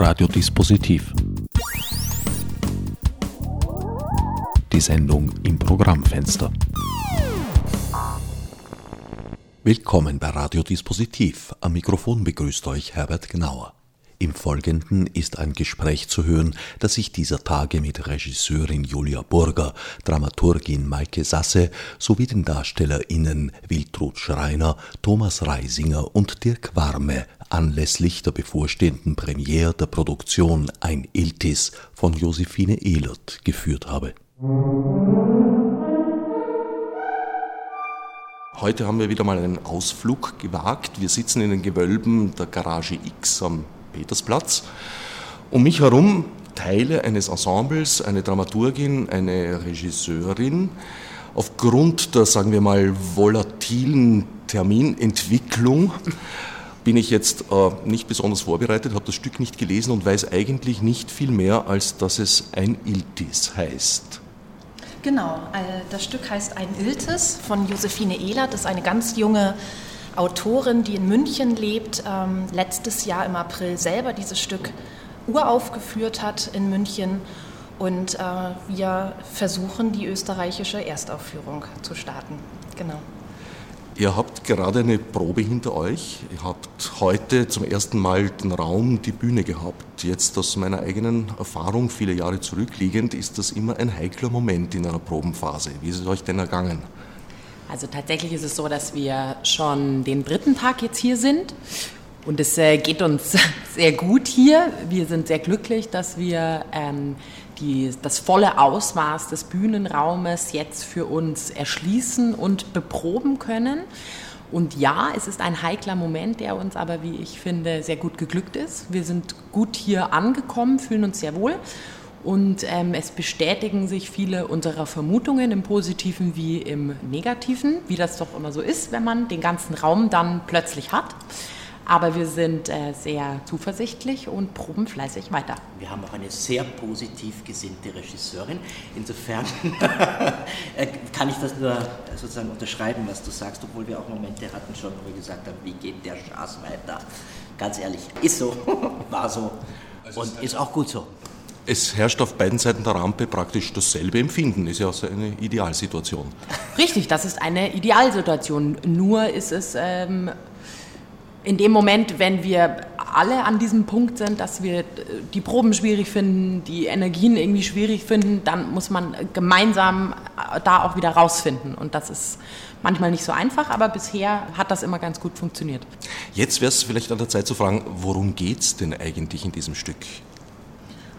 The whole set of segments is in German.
Radiodispositiv. Die Sendung im Programmfenster. Willkommen bei Radiodispositiv. Am Mikrofon begrüßt euch Herbert Gnauer. Im Folgenden ist ein Gespräch zu hören, das ich dieser Tage mit Regisseurin Julia Burger, Dramaturgin Maike Sasse sowie den DarstellerInnen Wiltrud Schreiner, Thomas Reisinger und Dirk Warme anlässlich der bevorstehenden Premiere der Produktion Ein Iltis von Josephine Ehlert geführt habe. Heute haben wir wieder mal einen Ausflug gewagt. Wir sitzen in den Gewölben der Garage X am Petersplatz. Um mich herum Teile eines Ensembles, eine Dramaturgin, eine Regisseurin. Aufgrund der, sagen wir mal, volatilen Terminentwicklung bin ich jetzt äh, nicht besonders vorbereitet, habe das Stück nicht gelesen und weiß eigentlich nicht viel mehr, als dass es ein Iltis heißt. Genau, äh, das Stück heißt Ein Iltis von Josephine Ehlert. Das ist eine ganz junge Autorin, die in München lebt, ähm, letztes Jahr im April selber dieses Stück uraufgeführt hat in München. Und äh, wir versuchen, die österreichische Erstaufführung zu starten. Genau. Ihr habt gerade eine Probe hinter euch. Ihr habt heute zum ersten Mal den Raum, die Bühne gehabt. Jetzt aus meiner eigenen Erfahrung, viele Jahre zurückliegend, ist das immer ein heikler Moment in einer Probenphase. Wie ist es euch denn ergangen? Also tatsächlich ist es so, dass wir schon den dritten Tag jetzt hier sind und es äh, geht uns sehr gut hier. Wir sind sehr glücklich, dass wir ähm, die, das volle Ausmaß des Bühnenraumes jetzt für uns erschließen und beproben können. Und ja, es ist ein heikler Moment, der uns aber, wie ich finde, sehr gut geglückt ist. Wir sind gut hier angekommen, fühlen uns sehr wohl und ähm, es bestätigen sich viele unserer Vermutungen im positiven wie im negativen, wie das doch immer so ist, wenn man den ganzen Raum dann plötzlich hat. Aber wir sind äh, sehr zuversichtlich und proben fleißig weiter. Wir haben auch eine sehr positiv gesinnte Regisseurin. Insofern äh, kann ich das nur sozusagen unterschreiben, was du sagst, obwohl wir auch Momente hatten schon, wo wir gesagt haben, wie geht der Schaß weiter? Ganz ehrlich, ist so, war so also und ist auch gut so es herrscht auf beiden Seiten der Rampe praktisch dasselbe Empfinden. Ist ja auch eine Idealsituation. Richtig, das ist eine Idealsituation. Nur ist es ähm, in dem Moment, wenn wir alle an diesem Punkt sind, dass wir die Proben schwierig finden, die Energien irgendwie schwierig finden, dann muss man gemeinsam da auch wieder rausfinden. Und das ist manchmal nicht so einfach, aber bisher hat das immer ganz gut funktioniert. Jetzt wäre es vielleicht an der Zeit zu fragen, worum geht es denn eigentlich in diesem Stück?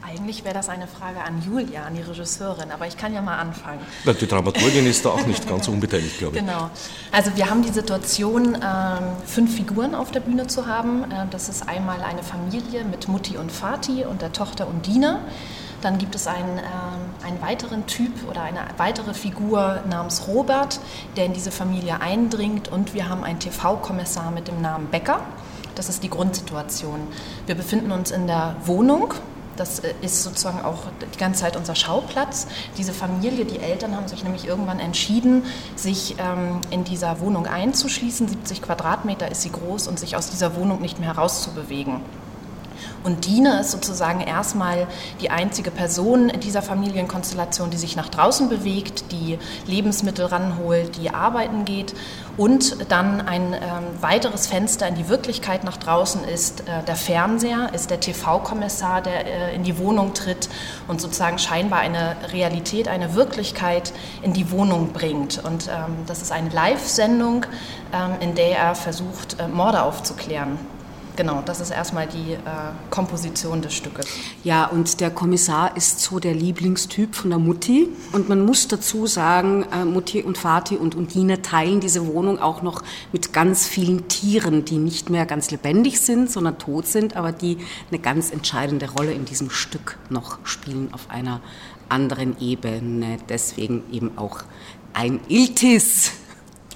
Eigentlich wäre das eine Frage an Julia, an die Regisseurin, aber ich kann ja mal anfangen. Die Dramaturgin ist da auch nicht ganz unbeteiligt, glaube ich. Genau. Also wir haben die Situation, ähm, fünf Figuren auf der Bühne zu haben. Äh, das ist einmal eine Familie mit Mutti und Vati und der Tochter Undine. Dann gibt es einen, äh, einen weiteren Typ oder eine weitere Figur namens Robert, der in diese Familie eindringt. Und wir haben einen TV-Kommissar mit dem Namen Becker. Das ist die Grundsituation. Wir befinden uns in der Wohnung das äh, ist sozusagen auch die ganze Zeit unser Schauplatz. Diese Familie, die Eltern haben sich nämlich irgendwann entschieden, sich ähm, in dieser Wohnung einzuschließen. 70 Quadratmeter ist sie groß und sich aus dieser Wohnung nicht mehr herauszubewegen. Und Dina ist sozusagen erstmal die einzige Person in dieser Familienkonstellation, die sich nach draußen bewegt, die Lebensmittel ranholt, die arbeiten geht. Und dann ein ähm, weiteres Fenster in die Wirklichkeit nach draußen ist äh, der Fernseher, ist der TV-Kommissar, der äh, in die Wohnung tritt und sozusagen scheinbar eine Realität, eine Wirklichkeit in die Wohnung bringt. Und ähm, das ist eine Live-Sendung, ähm, in der er versucht, äh, Morde aufzuklären. Genau, das ist erstmal die äh, Komposition des Stückes. Ja, und der Kommissar ist so der Lieblingstyp von der Mutti. Und man muss dazu sagen, äh, Mutti und Vati und Undine teilen diese Wohnung auch noch mit ganz vielen Tieren, die nicht mehr ganz lebendig sind, sondern tot sind, aber die eine ganz entscheidende Rolle in diesem Stück noch spielen auf einer anderen Ebene. Deswegen eben auch ein Iltis.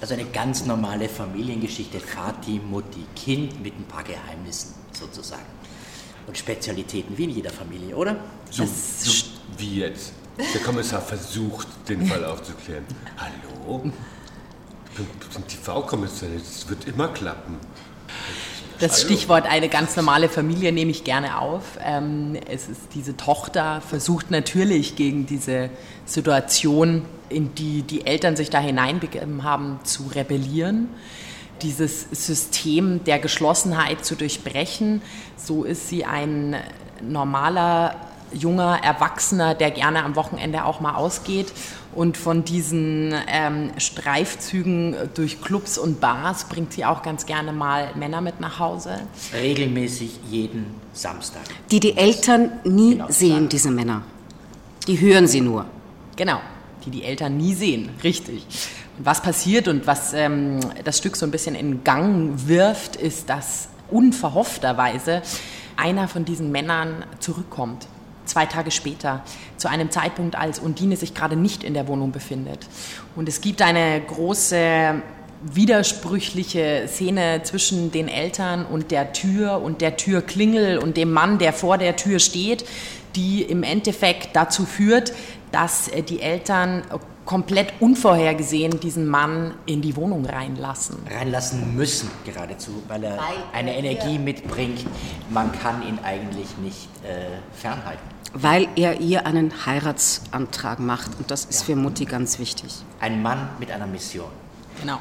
Also eine ganz normale Familiengeschichte, Vati, Mutti, Kind mit ein paar Geheimnissen sozusagen. Und Spezialitäten, wie in jeder Familie, oder? So, so wie jetzt. Der Kommissar versucht, den Fall aufzuklären. Hallo? Ich bin TV-Kommissar, das wird immer klappen. Das Stichwort eine ganz normale Familie nehme ich gerne auf. Ähm, es ist diese Tochter versucht natürlich gegen diese Situation, in die die Eltern sich da hineinbegeben haben, zu rebellieren dieses System der Geschlossenheit zu durchbrechen. So ist sie ein normaler junger Erwachsener, der gerne am Wochenende auch mal ausgeht und von diesen ähm, Streifzügen durch Clubs und Bars bringt sie auch ganz gerne mal Männer mit nach Hause. Regelmäßig jeden Samstag. Die die Eltern nie genau, sehen, diese Männer. Die hören sie nur. Genau, die die Eltern nie sehen, richtig. Und was passiert und was ähm, das Stück so ein bisschen in Gang wirft, ist, dass unverhoffterweise einer von diesen Männern zurückkommt zwei Tage später, zu einem Zeitpunkt, als Undine sich gerade nicht in der Wohnung befindet. Und es gibt eine große widersprüchliche Szene zwischen den Eltern und der Tür und der Türklingel und dem Mann, der vor der Tür steht, die im Endeffekt dazu führt, dass äh, die Eltern komplett unvorhergesehen diesen Mann in die Wohnung reinlassen. Reinlassen müssen geradezu, weil er eine Energie mitbringt. Man kann ihn eigentlich nicht äh, fernhalten weil er ihr einen Heiratsantrag macht. Und das ist ja. für Mutti ganz wichtig. Ein Mann mit einer Mission. Genau.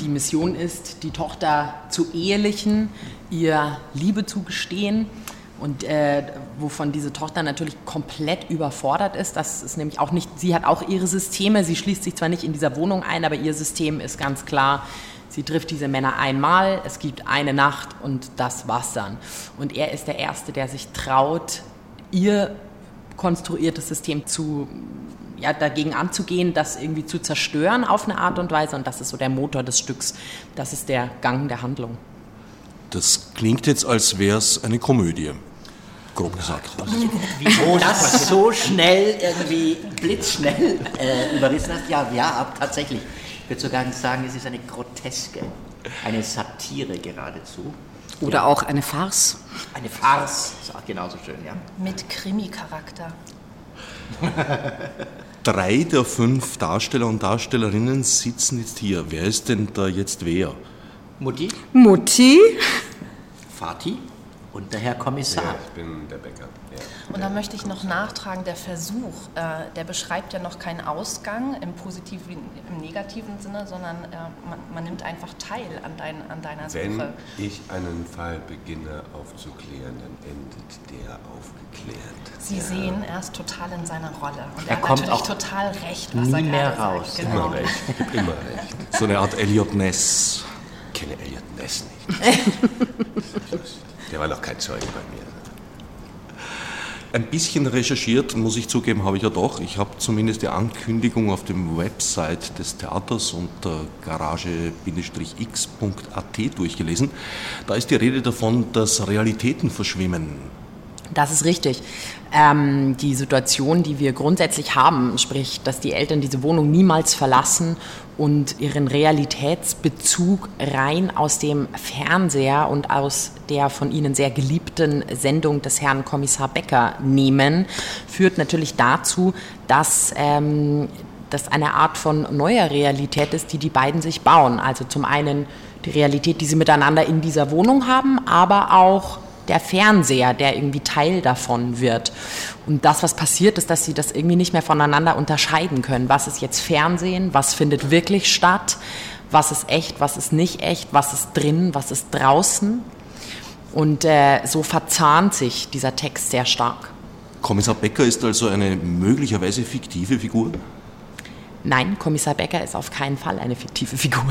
Die Mission ist, die Tochter zu ehelichen, ihr Liebe zu gestehen und äh, wovon diese Tochter natürlich komplett überfordert ist. Das ist nämlich auch nicht, sie hat auch ihre Systeme, sie schließt sich zwar nicht in dieser Wohnung ein, aber ihr System ist ganz klar, sie trifft diese Männer einmal, es gibt eine Nacht und das war's dann. Und er ist der Erste, der sich traut, ihr konstruiertes System zu, ja, dagegen anzugehen, das irgendwie zu zerstören auf eine Art und Weise. Und das ist so der Motor des Stücks. Das ist der Gang der Handlung. Das klingt jetzt, als wäre es eine Komödie. Grob gesagt. Wie das so schnell, irgendwie blitzschnell äh, überrissen hast, ja, ja, ab, tatsächlich. Ich würde sogar sagen, es ist eine Groteske, eine Satire geradezu. Oder ja. auch eine Farce. Eine Farce, ist auch genauso schön, ja. Mit Krimi-Charakter. Drei der fünf Darsteller und Darstellerinnen sitzen jetzt hier. Wer ist denn da jetzt wer? Mutti. Mutti. Vati. Und der Herr Kommissar. Ja, ich bin der Bäcker. Und da möchte ich noch nachtragen, der Versuch, äh, der beschreibt ja noch keinen Ausgang im positiven, wie im negativen Sinne, sondern äh, man, man, nimmt einfach teil an, dein, an deiner Wenn Suche. Wenn ich einen Fall beginne aufzuklären, dann endet der aufgeklärt. Sie ja. sehen, er ist total in seiner Rolle. Und er, er kommt natürlich auch total recht, was nie er mehr raus. Sagt. Genau. Immer recht. Immer recht. So eine Art Elliot Ness. Ich kenne Elliot Ness nicht. Der war noch kein Zeuge bei mir. Ein bisschen recherchiert, muss ich zugeben, habe ich ja doch. Ich habe zumindest die Ankündigung auf dem Website des Theaters unter garage-x.at durchgelesen. Da ist die Rede davon, dass Realitäten verschwimmen. Das ist richtig. Ähm, die Situation, die wir grundsätzlich haben, sprich, dass die Eltern diese Wohnung niemals verlassen und ihren Realitätsbezug rein aus dem Fernseher und aus der von ihnen sehr geliebten Sendung des Herrn Kommissar Becker nehmen, führt natürlich dazu, dass ähm, das eine Art von neuer Realität ist, die die beiden sich bauen. Also zum einen die Realität, die sie miteinander in dieser Wohnung haben, aber auch der Fernseher, der irgendwie Teil davon wird. Und das, was passiert, ist, dass sie das irgendwie nicht mehr voneinander unterscheiden können. Was ist jetzt Fernsehen? Was findet wirklich statt? Was ist echt? Was ist nicht echt? Was ist drin? Was ist draußen? Und äh, so verzahnt sich dieser Text sehr stark. Kommissar Becker ist also eine möglicherweise fiktive Figur? Nein, Kommissar Becker ist auf keinen Fall eine fiktive Figur.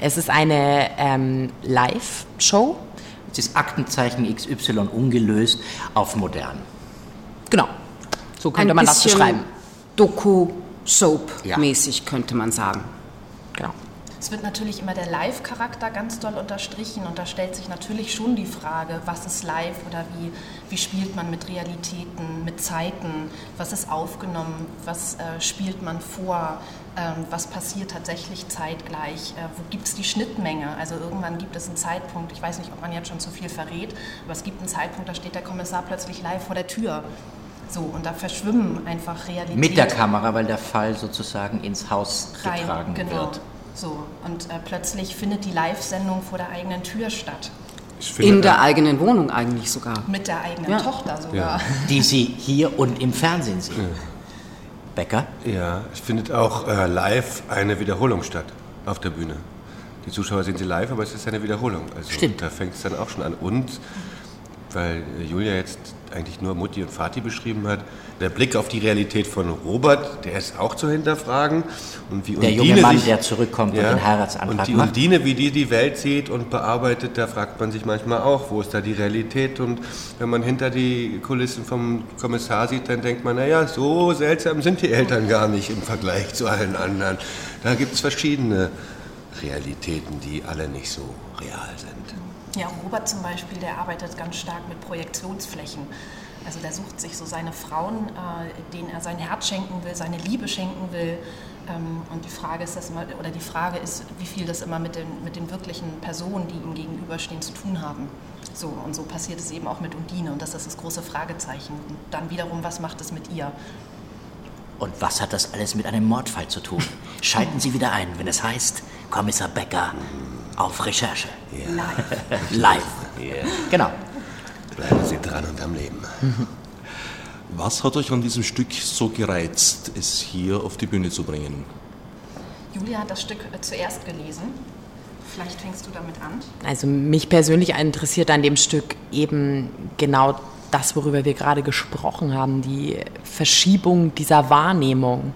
Es ist eine ähm, Live-Show, das Aktenzeichen XY ungelöst auf modern. Genau. So könnte Ein man das beschreiben. Doku-Soap-mäßig ja. könnte man sagen. Genau. Es wird natürlich immer der Live-Charakter ganz doll unterstrichen und da stellt sich natürlich schon die Frage, was ist live oder wie, wie spielt man mit Realitäten, mit Zeiten, was ist aufgenommen, was äh, spielt man vor, was passiert tatsächlich zeitgleich, äh, wo gibt es die Schnittmenge. Also irgendwann gibt es einen Zeitpunkt, ich weiß nicht, ob man jetzt schon zu viel verrät, aber es gibt einen Zeitpunkt, da steht der Kommissar plötzlich live vor der Tür. So, und da verschwimmen einfach Realitäten. Mit der Kamera, weil der Fall sozusagen ins Haus Rein, getragen genau. wird. So, und äh, plötzlich findet die Live-Sendung vor der eigenen Tür statt. In der eigenen Wohnung eigentlich sogar. Mit der eigenen ja. Tochter sogar. Ja. Die Sie hier und im Fernsehen sehen. Ja. Becker? Ja, es findet auch äh, live eine Wiederholung statt auf der Bühne. Die Zuschauer sehen sie live, aber es ist eine Wiederholung. Also Stimmt. Da fängt es dann auch schon an. Und weil Julia jetzt eigentlich nur Mutti und Vati beschrieben hat, der Blick auf die Realität von Robert, der ist auch zu hinterfragen. Und wie der Undine junge Mann, sich, der zurückkommt ja, und den Heiratsantrag Und die macht. Undine, wie die die Welt sieht und bearbeitet, da fragt man sich manchmal auch, wo ist da die Realität? Und wenn man hinter die Kulissen vom Kommissar sieht, dann denkt man, naja, so seltsam sind die Eltern gar nicht im Vergleich zu allen anderen. Da gibt es verschiedene Realitäten, die alle nicht so real sind. Ja, Robert zum Beispiel, der arbeitet ganz stark mit Projektionsflächen. Also der sucht sich so seine Frauen, äh, denen er sein Herz schenken will, seine Liebe schenken will. Ähm, und die Frage ist das immer, oder die Frage ist, wie viel das immer mit den, mit den wirklichen Personen, die ihm gegenüberstehen, zu tun haben. So, und so passiert es eben auch mit Undine und das ist das große Fragezeichen. Und dann wiederum, was macht es mit ihr? Und was hat das alles mit einem Mordfall zu tun? Schalten Sie wieder ein, wenn es heißt Kommissar Becker auf Recherche. Ja. Live. Live. Yeah. Genau. Bleiben Sie dran und am Leben. Was hat euch an diesem Stück so gereizt, es hier auf die Bühne zu bringen? Julia hat das Stück äh, zuerst gelesen. Vielleicht fängst du damit an. Also mich persönlich interessiert an dem Stück eben genau das, worüber wir gerade gesprochen haben, die Verschiebung dieser Wahrnehmung.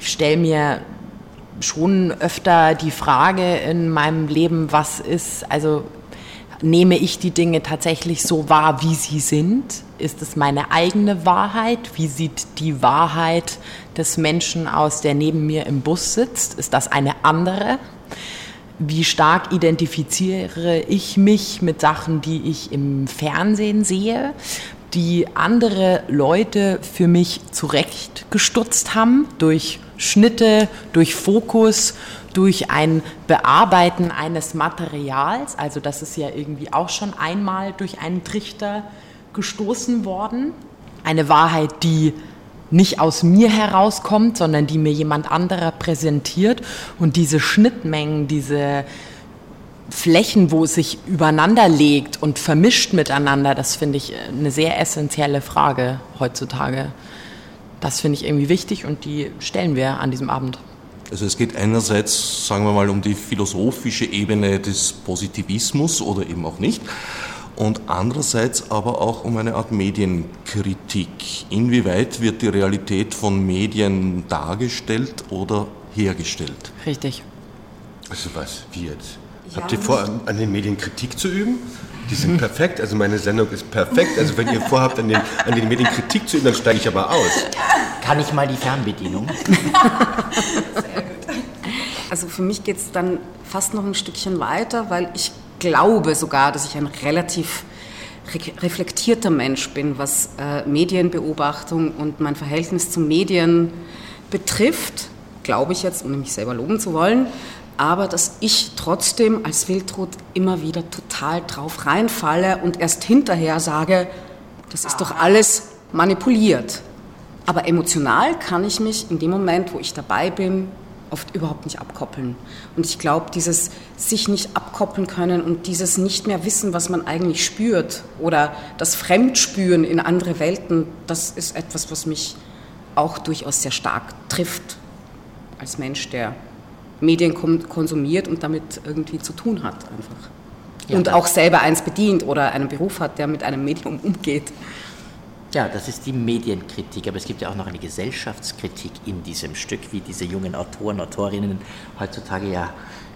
Ich stelle mir schon öfter die Frage in meinem Leben, was ist, also nehme ich die Dinge tatsächlich so wahr, wie sie sind? Ist es meine eigene Wahrheit? Wie sieht die Wahrheit des Menschen aus, der neben mir im Bus sitzt? Ist das eine andere? Wie stark identifiziere ich mich mit Sachen, die ich im Fernsehen sehe? Die andere Leute für mich zurechtgestutzt haben durch Schnitte, durch Fokus, durch ein Bearbeiten eines Materials. Also das ist ja irgendwie auch schon einmal durch einen Trichter gestoßen worden. Eine Wahrheit, die nicht aus mir herauskommt, sondern die mir jemand anderer präsentiert. Und diese Schnittmengen, diese Flächen, wo es sich übereinander legt und vermischt miteinander, das finde ich eine sehr essentielle Frage heutzutage. Das finde ich irgendwie wichtig und die stellen wir an diesem Abend. Also es geht einerseits, sagen wir mal, um die philosophische Ebene des Positivismus oder eben auch nicht und andererseits aber auch um eine Art Medienkritik. Inwieweit wird die Realität von Medien dargestellt oder hergestellt? Richtig. Also was, wie jetzt? Ja, Habt ihr vor, an den Medien Kritik zu üben? Die sind perfekt, also meine Sendung ist perfekt. Also wenn ihr vorhabt, an den, an den Medien Kritik zu üben, dann steige ich aber aus. Kann ich mal die Fernbedienung? Sehr gut. Also für mich geht es dann fast noch ein Stückchen weiter, weil ich glaube sogar, dass ich ein relativ reflektierter Mensch bin, was äh, Medienbeobachtung und mein Verhältnis zu Medien betrifft, glaube ich jetzt, ohne mich selber loben zu wollen aber dass ich trotzdem als Wildrot immer wieder total drauf reinfalle und erst hinterher sage, das ist doch alles manipuliert. Aber emotional kann ich mich in dem Moment, wo ich dabei bin, oft überhaupt nicht abkoppeln. Und ich glaube, dieses sich nicht abkoppeln können und dieses nicht mehr wissen, was man eigentlich spürt oder das Fremdspüren in andere Welten, das ist etwas, was mich auch durchaus sehr stark trifft als Mensch, der Medien konsumiert und damit irgendwie zu tun hat einfach. Ja, und auch selber eins bedient oder einen Beruf hat, der mit einem Medium umgeht. Ja, das ist die Medienkritik, aber es gibt ja auch noch eine Gesellschaftskritik in diesem Stück, wie diese jungen Autoren, Autorinnen heutzutage ja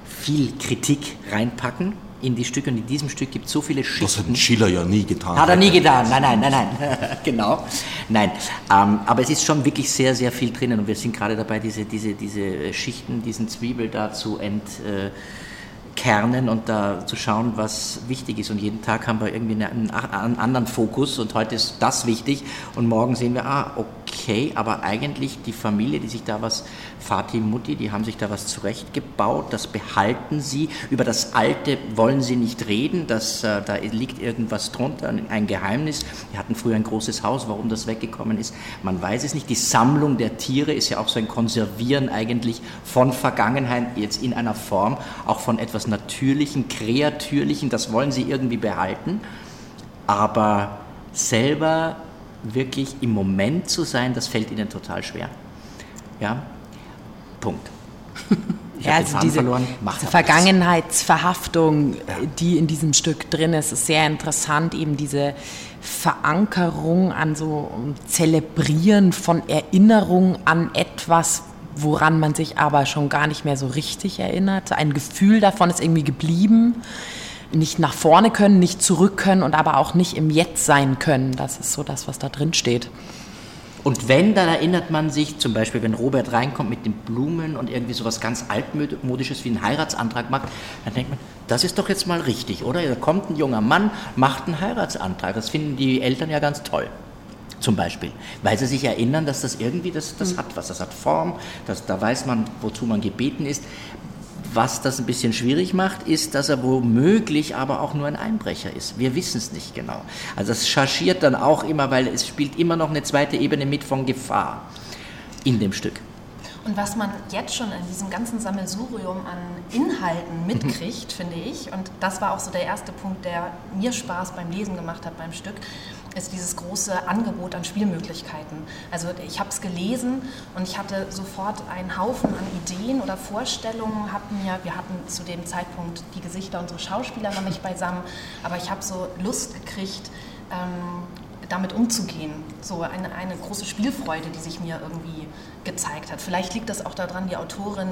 viel Kritik reinpacken in die Stücke und in diesem Stück gibt es so viele Schichten. Das hat Schiller ja nie getan. Hat er nie getan, nein, nein, nein, nein, genau, nein. Ähm, aber es ist schon wirklich sehr, sehr viel drinnen und wir sind gerade dabei, diese, diese, diese Schichten, diesen Zwiebel da zu entkernen und da zu schauen, was wichtig ist. Und jeden Tag haben wir irgendwie einen, einen anderen Fokus und heute ist das wichtig und morgen sehen wir, ah, okay okay, aber eigentlich die Familie, die sich da was, Vati, Mutti, die haben sich da was zurechtgebaut, das behalten sie. Über das Alte wollen sie nicht reden, das, äh, da liegt irgendwas drunter, ein Geheimnis. Die hatten früher ein großes Haus, warum das weggekommen ist, man weiß es nicht. Die Sammlung der Tiere ist ja auch so ein Konservieren eigentlich von Vergangenheit, jetzt in einer Form, auch von etwas Natürlichen, Kreatürlichen, das wollen sie irgendwie behalten. Aber selber wirklich im Moment zu sein, das fällt ihnen total schwer. Ja, Punkt. Ich ja, also diese, diese Vergangenheitsverhaftung, ja. die in diesem Stück drin ist, ist sehr interessant, eben diese Verankerung an so Zelebrieren von Erinnerung an etwas, woran man sich aber schon gar nicht mehr so richtig erinnert. Ein Gefühl davon ist irgendwie geblieben nicht nach vorne können, nicht zurück können und aber auch nicht im Jetzt sein können. Das ist so das, was da drin steht. Und wenn, dann erinnert man sich zum Beispiel, wenn Robert reinkommt mit den Blumen und irgendwie so was ganz altmodisches wie einen Heiratsantrag macht, dann denkt man, das ist doch jetzt mal richtig, oder? Da kommt ein junger Mann, macht einen Heiratsantrag. Das finden die Eltern ja ganz toll. Zum Beispiel, weil sie sich erinnern, dass das irgendwie, das, das mhm. hat was, das hat Form, das, da weiß man, wozu man gebeten ist. Was das ein bisschen schwierig macht, ist, dass er womöglich aber auch nur ein Einbrecher ist. Wir wissen es nicht genau. Also das chargiert dann auch immer, weil es spielt immer noch eine zweite Ebene mit von Gefahr in dem Stück. Und was man jetzt schon in diesem ganzen Sammelsurium an Inhalten mitkriegt, finde ich, und das war auch so der erste Punkt, der mir Spaß beim Lesen gemacht hat beim Stück, ist dieses große Angebot an Spielmöglichkeiten. Also ich habe es gelesen und ich hatte sofort einen Haufen an Ideen oder Vorstellungen. Hab mir, wir hatten zu dem Zeitpunkt die Gesichter unserer Schauspieler noch nicht beisammen, aber ich habe so Lust gekriegt, ähm, damit umzugehen. So eine, eine große Spielfreude, die sich mir irgendwie gezeigt hat. Vielleicht liegt das auch daran, die Autorin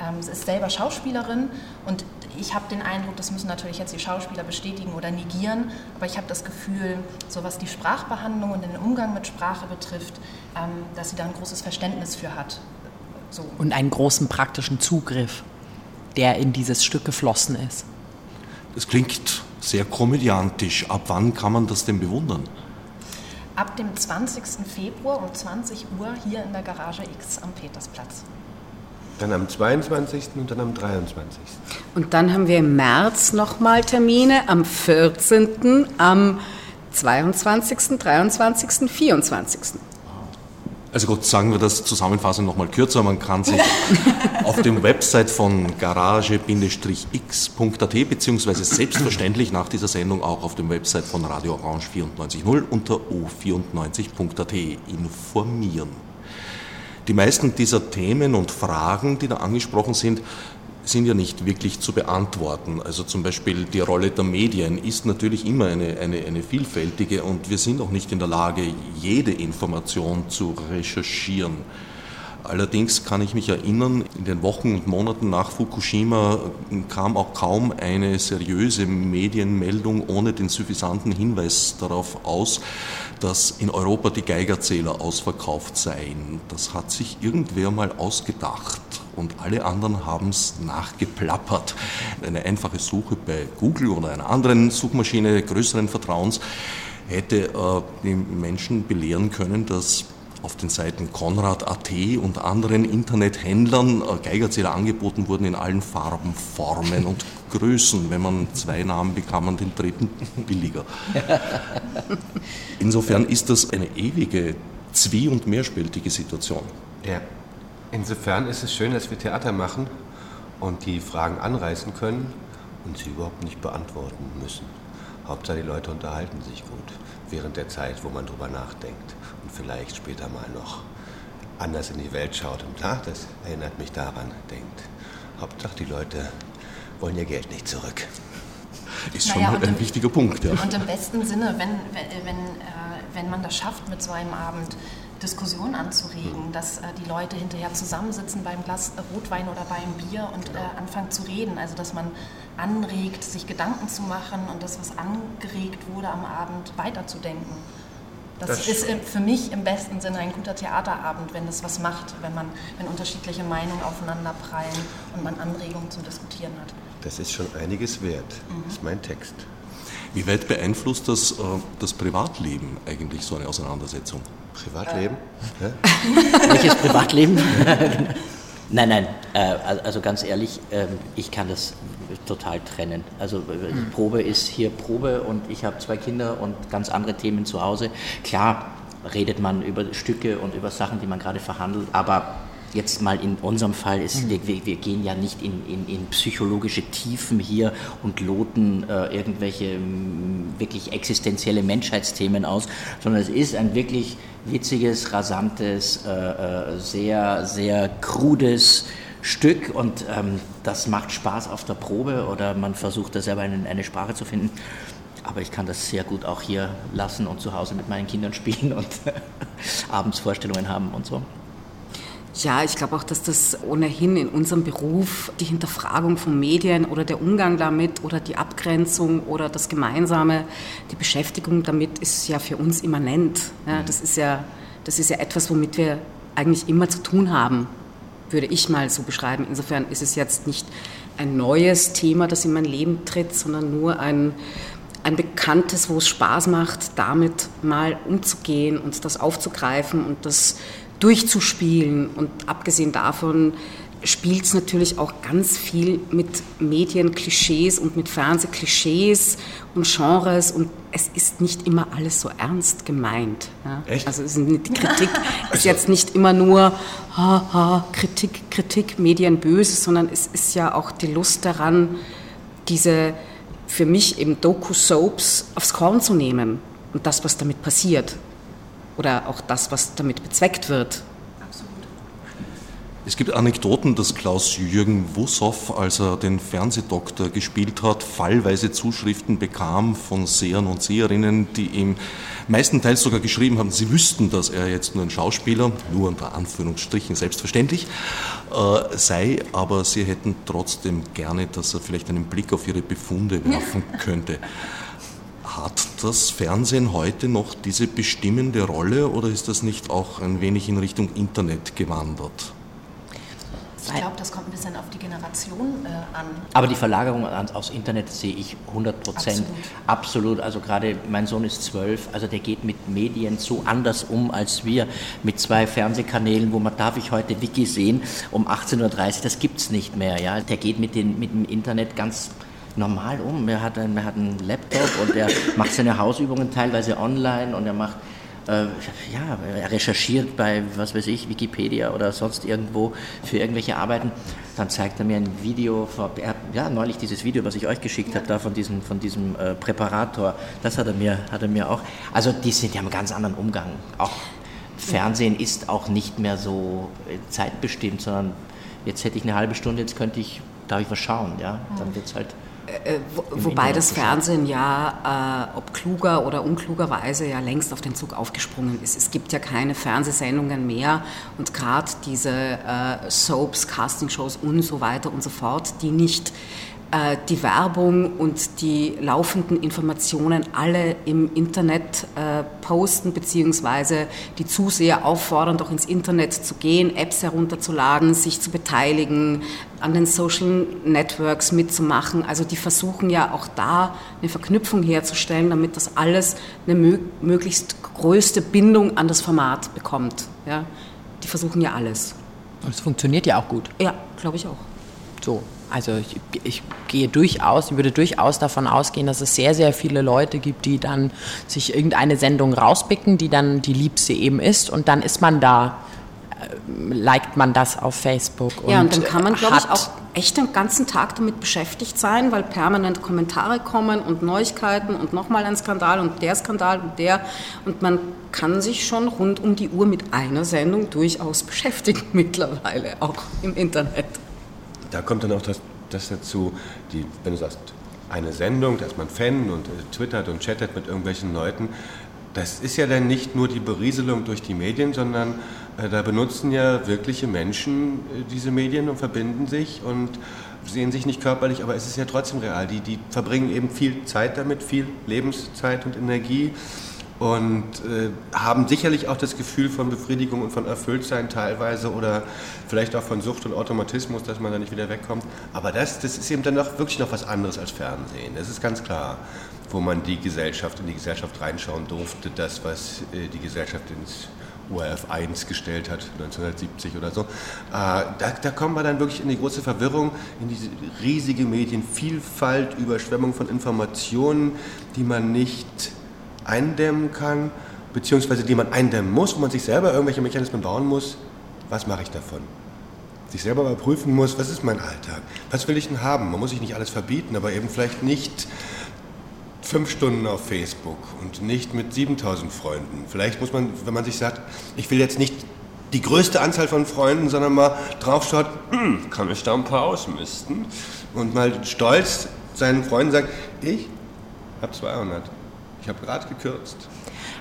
ähm, ist selber Schauspielerin und ich habe den Eindruck, das müssen natürlich jetzt die Schauspieler bestätigen oder negieren, aber ich habe das Gefühl, so was die Sprachbehandlung und den Umgang mit Sprache betrifft, ähm, dass sie da ein großes Verständnis für hat. So. Und einen großen praktischen Zugriff, der in dieses Stück geflossen ist. Das klingt sehr komödiantisch. Ab wann kann man das denn bewundern? Ab dem 20. Februar um 20 Uhr hier in der Garage X am Petersplatz. Dann am 22. und dann am 23. Und dann haben wir im März nochmal Termine am 14., am 22., 23., 24. Also gut, sagen wir das zusammenfassend nochmal kürzer. Man kann sich auf dem Website von garage-x.at beziehungsweise selbstverständlich nach dieser Sendung auch auf dem Website von Radio Orange 94.0 unter o94.at informieren. Die meisten dieser Themen und Fragen, die da angesprochen sind, sind ja nicht wirklich zu beantworten. Also zum Beispiel die Rolle der Medien ist natürlich immer eine, eine, eine vielfältige und wir sind auch nicht in der Lage, jede Information zu recherchieren. Allerdings kann ich mich erinnern, in den Wochen und Monaten nach Fukushima kam auch kaum eine seriöse Medienmeldung ohne den suffisanten Hinweis darauf aus, dass in Europa die Geigerzähler ausverkauft seien. Das hat sich irgendwer mal ausgedacht und alle anderen haben es nachgeplappert. Eine einfache Suche bei Google oder einer anderen Suchmaschine größeren Vertrauens hätte äh, die Menschen belehren können, dass auf den Seiten Konrad.at und anderen Internethändlern äh, Geigerzähler angeboten wurden in allen Farben, Formen und Größen. Wenn man zwei Namen bekam, man den dritten billiger. Insofern ist das eine ewige, zwie- und mehrspältige Situation. Ja. Insofern ist es schön, dass wir Theater machen und die Fragen anreißen können und sie überhaupt nicht beantworten müssen. Hauptsache die Leute unterhalten sich gut während der Zeit, wo man drüber nachdenkt und vielleicht später mal noch anders in die Welt schaut und ah, das erinnert mich daran, denkt. Hauptsache die Leute wollen ihr Geld nicht zurück. Ist schon naja, ein im, wichtiger Punkt. Ja. Und im besten Sinne, wenn, wenn, äh, wenn man das schafft mit so einem Abend, Diskussion anzuregen, dass äh, die Leute hinterher zusammensitzen beim Glas Rotwein oder beim Bier und äh, anfangen zu reden. Also dass man anregt, sich Gedanken zu machen und das, was angeregt wurde am Abend, weiterzudenken. Das, das ist für mich im besten Sinne ein guter Theaterabend, wenn das was macht, wenn man, wenn unterschiedliche Meinungen aufeinander prallen und man Anregungen zum Diskutieren hat. Das ist schon einiges wert. Mhm. Das ist mein Text. Wie weit beeinflusst das äh, das Privatleben eigentlich, so eine Auseinandersetzung? Privatleben? Ja? Welches Privatleben? nein, nein, äh, also ganz ehrlich, ähm, ich kann das total trennen. Also äh, Probe ist hier Probe und ich habe zwei Kinder und ganz andere Themen zu Hause. Klar redet man über Stücke und über Sachen, die man gerade verhandelt, aber jetzt mal in unserem Fall ist, wir, wir gehen ja nicht in, in, in psychologische Tiefen hier und loten äh, irgendwelche wirklich existenzielle Menschheitsthemen aus, sondern es ist ein wirklich witziges, rasantes, äh, äh, sehr, sehr krudes Stück und ähm, das macht Spaß auf der Probe oder man versucht da selber eine, eine Sprache zu finden. Aber ich kann das sehr gut auch hier lassen und zu Hause mit meinen Kindern spielen und abends Vorstellungen haben und so. Ja, ich glaube auch, dass das ohnehin in unserem Beruf die Hinterfragung von Medien oder der Umgang damit oder die Abgrenzung oder das Gemeinsame, die Beschäftigung damit ist ja für uns immanent. Ja, das, ist ja, das ist ja etwas, womit wir eigentlich immer zu tun haben, würde ich mal so beschreiben. Insofern ist es jetzt nicht ein neues Thema, das in mein Leben tritt, sondern nur ein, ein bekanntes, wo es Spaß macht, damit mal umzugehen und das aufzugreifen und das durchzuspielen. Und abgesehen davon spielt es natürlich auch ganz viel mit Medienklischees und mit Fernsehklischees und Genres und es ist nicht immer alles so ernst gemeint. Ja? Echt? Also die Kritik ist jetzt nicht immer nur ha, ha, Kritik, Kritik, Medien böse, sondern es ist ja auch die Lust daran, diese für mich eben Doku-Soaps aufs Korn zu nehmen und das, was damit passiert oder auch das, was damit bezweckt wird. Es gibt Anekdoten, dass Klaus-Jürgen Wussow, als er den Fernsehdoktor gespielt hat, fallweise Zuschriften bekam von Sehern und Seherinnen, die ihm meistenteils sogar geschrieben haben, sie wüssten, dass er jetzt nur ein Schauspieler, nur unter Anführungsstrichen selbstverständlich, äh, sei, aber sie hätten trotzdem gerne, dass er vielleicht einen Blick auf ihre Befunde werfen könnte. Hat das Fernsehen heute noch diese bestimmende Rolle oder ist das nicht auch ein wenig in Richtung Internet gewandert? Ich glaube, das kommt ein bisschen auf die Generation äh, an. Aber die Verlagerung aufs Internet sehe ich 100 Prozent. Absolut. Absolut. Also gerade mein Sohn ist zwölf, also der geht mit Medien so anders um als wir. Mit zwei Fernsehkanälen, wo man darf ich heute Wiki sehen um 18.30 Uhr, das gibt's nicht mehr. Ja? Der geht mit, den, mit dem Internet ganz normal um. Er hat, einen, er hat einen Laptop und er macht seine Hausübungen teilweise online und er macht äh, ja, er recherchiert bei, was weiß ich, Wikipedia oder sonst irgendwo für irgendwelche Arbeiten. Dann zeigt er mir ein Video, von, er, ja, neulich dieses Video, was ich euch geschickt habe, da von diesem, von diesem äh, Präparator, das hat er, mir, hat er mir auch. Also, die sind ja einen ganz anderen Umgang. Auch Fernsehen ist auch nicht mehr so äh, zeitbestimmt, sondern jetzt hätte ich eine halbe Stunde, jetzt könnte ich, darf ich was schauen, ja? Dann wird es halt. Äh, wo, Im wobei das. Fernsehen ja, äh, ob kluger oder unklugerweise, ja längst auf den Zug aufgesprungen ist. Es gibt ja keine Fernsehsendungen mehr und gerade diese äh, Soaps, Castingshows und so weiter und so fort, die nicht äh, die Werbung und die laufenden Informationen alle im Internet äh, posten, beziehungsweise die Zuseher auffordern, doch ins Internet zu gehen, Apps herunterzuladen, sich zu beteiligen, an den Social Networks mitzumachen. Also die versuchen ja auch da eine Verknüpfung herzustellen, damit das alles eine mö möglichst größte Bindung an das Format bekommt. Ja? Die versuchen ja alles. Und es funktioniert ja auch gut. Ja, glaube ich auch. So. Also ich, ich gehe durchaus, ich würde durchaus davon ausgehen, dass es sehr, sehr viele Leute gibt, die dann sich irgendeine Sendung rauspicken, die dann die liebste eben ist und dann ist man da, äh, liked man das auf Facebook. Ja, und dann kann man, glaube ich, auch echt den ganzen Tag damit beschäftigt sein, weil permanent Kommentare kommen und Neuigkeiten und nochmal ein Skandal und der Skandal und der. Und man kann sich schon rund um die Uhr mit einer Sendung durchaus beschäftigen mittlerweile, auch im Internet. Da kommt dann auch das, das dazu, die, wenn du sagst, eine Sendung, da ist man Fan und äh, twittert und chattet mit irgendwelchen Leuten. Das ist ja dann nicht nur die Berieselung durch die Medien, sondern äh, da benutzen ja wirkliche Menschen äh, diese Medien und verbinden sich und sehen sich nicht körperlich, aber es ist ja trotzdem real. Die, die verbringen eben viel Zeit damit, viel Lebenszeit und Energie und äh, haben sicherlich auch das Gefühl von Befriedigung und von Erfülltsein teilweise oder vielleicht auch von Sucht und Automatismus, dass man da nicht wieder wegkommt. Aber das, das ist eben dann noch wirklich noch was anderes als Fernsehen. Das ist ganz klar. wo man die Gesellschaft in die Gesellschaft reinschauen durfte, das, was äh, die Gesellschaft ins ORF 1 gestellt hat, 1970 oder so. Äh, da, da, kommen wir dann wirklich in die große Verwirrung, in diese riesige Medienvielfalt, Überschwemmung von Informationen, die man nicht eindämmen kann, beziehungsweise die man eindämmen muss, wo man sich selber irgendwelche Mechanismen bauen muss. Was mache ich davon? Sich selber mal prüfen muss, was ist mein Alltag? Was will ich denn haben? Man muss sich nicht alles verbieten, aber eben vielleicht nicht fünf Stunden auf Facebook und nicht mit 7000 Freunden. Vielleicht muss man, wenn man sich sagt, ich will jetzt nicht die größte Anzahl von Freunden, sondern mal draufschaut, hm, kann ich da ein paar ausmisten? Und mal stolz seinen Freunden sagt, ich habe 200. Ich habe gerade gekürzt.